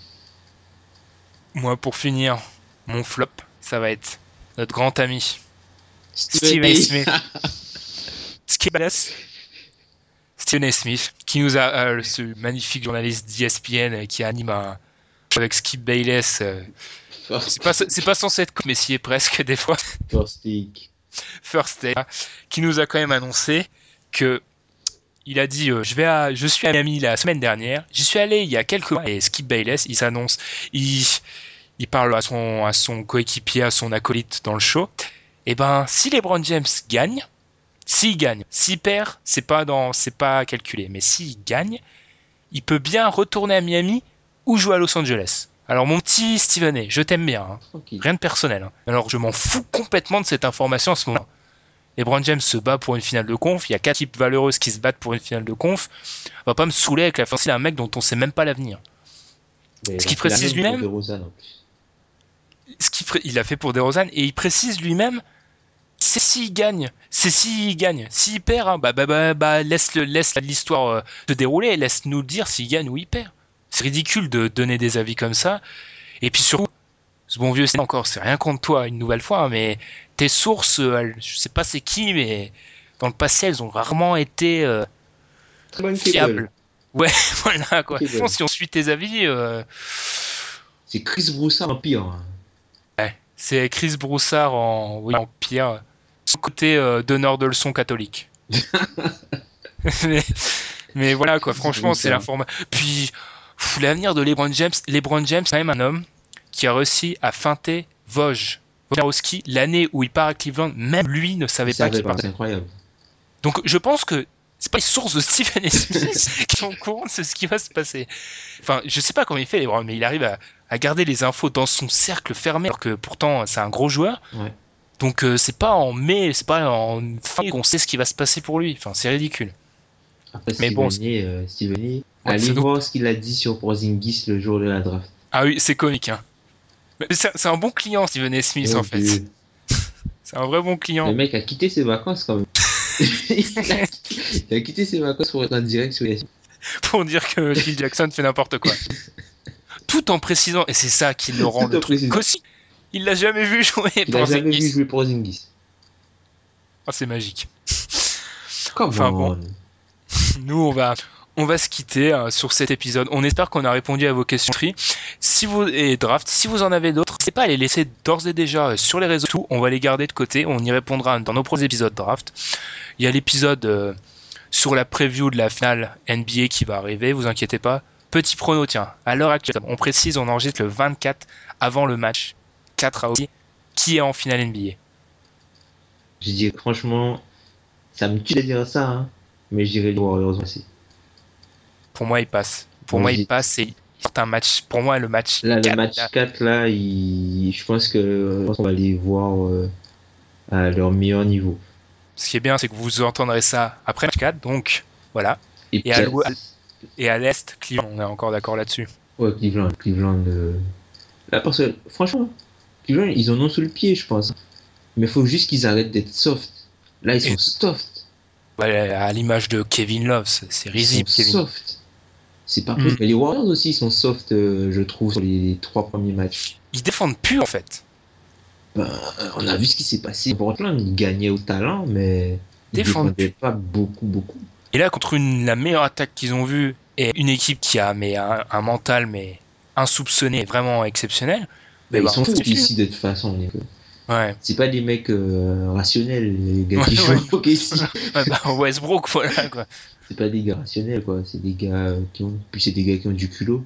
S3: Moi, pour finir, mon flop, ça va être notre grand ami
S4: Steven
S3: Stephen
S4: A.
S3: Smith. Stephen S. Stephen A. Smith, qui nous a, euh, ce magnifique journaliste d'ESPN euh, qui anime un avec Skip Bayless. euh, c'est pas, pas censé être mais si est presque des fois.
S4: First take.
S3: First Take, qui nous a quand même annoncé que il a dit euh, je vais à, je suis à Miami la semaine dernière. J'y suis allé il y a quelques mois et Skip Bayless, il s'annonce, il, il parle à son à son coéquipier, à son acolyte dans le show. Et ben si LeBron James gagne, s'il gagne, s'il perd, c'est pas dans c'est pas calculé, mais s'il gagne, il peut bien retourner à Miami ou jouer à Los Angeles. Alors mon petit Steven A, je t'aime bien. hein. Rien de personnel. hein. Alors je m'en fous complètement de cette information en ce moment. LeBron James se bat pour une finale de conf. Il y a quatre types valeureuses qui se battent pour une finale de conf. On va pas me saouler avec la fin d'un mec dont on sait même pas l'avenir. Ce
S4: la
S3: précise lui-même. Ce qu'il pré- il a fait pour DeRozan et il précise lui-même c'est s'il gagne, c'est s'il gagne. S'il perd, hein, bah, bah, bah, bah, laisse, le, laisse l'histoire euh, se dérouler, laisse nous dire s'il gagne ou il perd. C'est ridicule de donner des avis comme ça. Et puis surtout, ce bon vieux, c'est encore, c'est rien contre toi une nouvelle fois, mais tes sources, euh, elles- je sais pas c'est qui, mais dans le passé, elles ont rarement été euh, fiables. Ouais, voilà quoi. Franchement, si on suit tes avis, euh,
S4: C'est Chris Broussard en pire.
S3: ouais, c'est Chris Broussard en, oui, en pire, son côté euh, donneur de leçons catholique. mais, mais voilà quoi, franchement, c'est l'information. Puis, l'avenir de LeBron James, LeBron James, c'est quand même un homme qui a réussi à feinter Vosges. Wojnarowski, l'année où il part à Cleveland, même lui ne savait
S4: Il
S3: pas qu'il partait.
S4: Incroyable.
S3: Donc je pense que c'est pas les sources de Stephen. Smith qui sont au courant de ce qui va se passer. Enfin, je sais pas comment il fait, mais il arrive à, à garder les infos dans son cercle fermé, alors que pourtant c'est un gros joueur.
S4: Ouais.
S3: Donc euh, c'est pas en mai, c'est pas en fin qu'on sait ce qui va se passer pour lui. Enfin, c'est ridicule.
S4: Après,
S3: Mais bon,
S4: Steven A, euh, Steven
S3: Ouais,
S4: allez voir ce qu'il a dit sur Porzingis le jour de la draft.
S3: Ah oui, c'est comique. Hein. C'est un bon client, Stephen A. Smith, en fait. C'est un vrai bon client.
S4: Le mec a quitté ses vacances quand même. il, a, il a quitté ses vacances pour être en direct sur les...
S3: pour dire que Phil Jackson fait n'importe quoi. Tout en précisant, et c'est ça qui le rend
S4: Tout
S3: le truc aussi. Il l'a jamais vu jouer
S4: Il a
S3: pour
S4: jamais vu
S3: Zingis.
S4: jouer Porzingis.
S3: Ah, c'est magique. Enfin,
S4: on.
S3: bon. Nous, on va, on va se quitter euh, sur cet épisode. On espère qu'on a répondu à vos questions. Si vous et draft, si vous en avez d'autres, n'hésitez pas à les laisser d'ores et déjà euh, sur les réseaux. Tout, on va les garder de côté. On y répondra dans nos prochains épisodes draft. Il y a l'épisode euh, sur la preview de la finale NBA qui va arriver. Vous inquiétez pas. Petit prono, tiens. À l'heure actuelle, on précise, on enregistre le 24 avant le match 4 à qui est en finale NBA.
S4: Je dis franchement, ça me tue de dire ça, hein, mais je dirais les Warriors aussi.
S3: Pour moi, il passe. Pour
S4: Moi,
S3: il passe et sort un match. Pour moi, le match.
S4: Là, le
S3: 4,
S4: match
S3: là,
S4: 4, là, il- je pense que qu'on va les voir euh, à leur meilleur niveau.
S3: Ce qui est bien, c'est que vous entendrez ça après le match 4. Donc, voilà.
S4: Et,
S3: Et à Et à l'Est, Cleveland, on est encore d'accord là-dessus.
S4: Ouais, Cleveland, Cleveland. euh, Là, parce que, franchement, Cleveland, ils en ont sous le pied, je pense. Mais faut juste qu'ils arrêtent d'être soft. Là, ils sont
S3: Et-
S4: soft.
S3: Ouais, à l'image de Kevin Love, c'est c'est risible, Kevin.
S4: soft. C'est pas
S3: Mm.
S4: possible. Mais les Warriors aussi, sont soft, euh, je trouve, sur les trois premiers matchs.
S3: Ils défendent plus, en fait.
S4: Euh, on a vu ce qui s'est passé. Portland, ils gagnaient au talent, mais ils
S3: Défendent
S4: défendaient pas beaucoup, beaucoup.
S3: Et là, contre une, la meilleure attaque qu'ils ont vue et une équipe qui a mais, un, un mental mais insoupçonné, vraiment exceptionnel. Eh
S4: ils
S3: ben,
S4: sont fous ici de toute façon. les.
S3: Ouais.
S4: C'est pas des mecs euh, rationnels, les gars qui jouent au.
S3: Ouais, bah, Westbrook, voilà quoi.
S4: C'est pas des gars rationnels, quoi. C'est des gars qui ont. Puis c'est des gars qui ont du culot.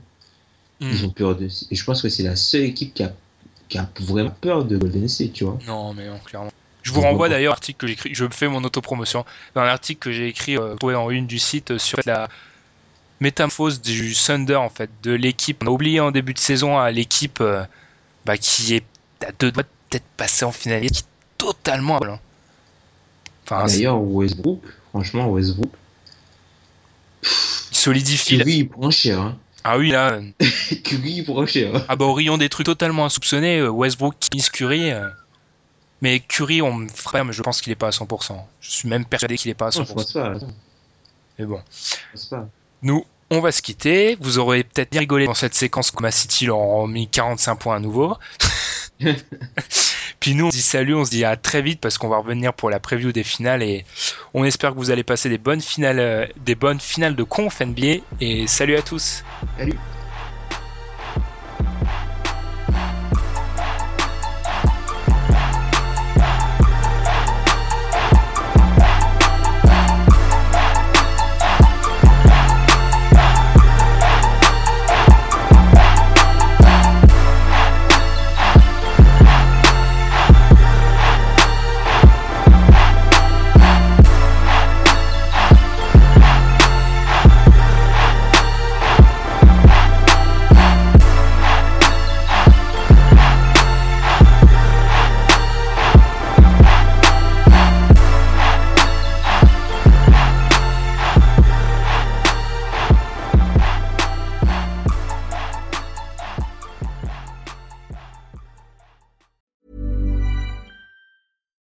S3: Hmm.
S4: Ils ont peur de. Et je pense que c'est la seule équipe qui a, qui a vraiment peur de Golden State, tu vois.
S3: Non, mais non, clairement. Je vous renvoie d'ailleurs à l'article que j'ai écrit. Je fais mon autopromotion. Dans l'article que j'ai écrit, euh, trouvé en une du site euh, sur la métamorphose du Thunder, en fait, de l'équipe. On a oublié en début de saison à l'équipe euh, bah, qui est à deux doigts de peut-être passer en finale, qui est totalement. Enfin, c'est-
S4: D'ailleurs, Westbrook, franchement, Westbrook,
S3: il solidifie.
S4: Curry, il prend cher. Hein.
S3: Ah oui, là.
S4: Curry, il prend cher. hein.
S3: Ah bah, au rayon des trucs totalement insoupçonnés, euh, Westbrook qui mise Curry. euh, Mais Curry, on me frère, mais je pense qu'il est pas à 100%. Je suis même persuadé qu'il est pas à
S4: Non, je
S3: 100%.
S4: pense pas. attends,
S3: Mais bon.
S4: Je pense pas.
S3: Nous, on va se quitter. Vous aurez peut-être rigolé dans cette séquence comme à City, leur ont mis 45 points à nouveau. Puis nous, on se dit salut, on se dit à très vite parce qu'on va revenir pour la preview des finales et on espère que vous allez passer des bonnes finales, euh, des bonnes finales de conf NBA et salut à tous.
S4: Salut.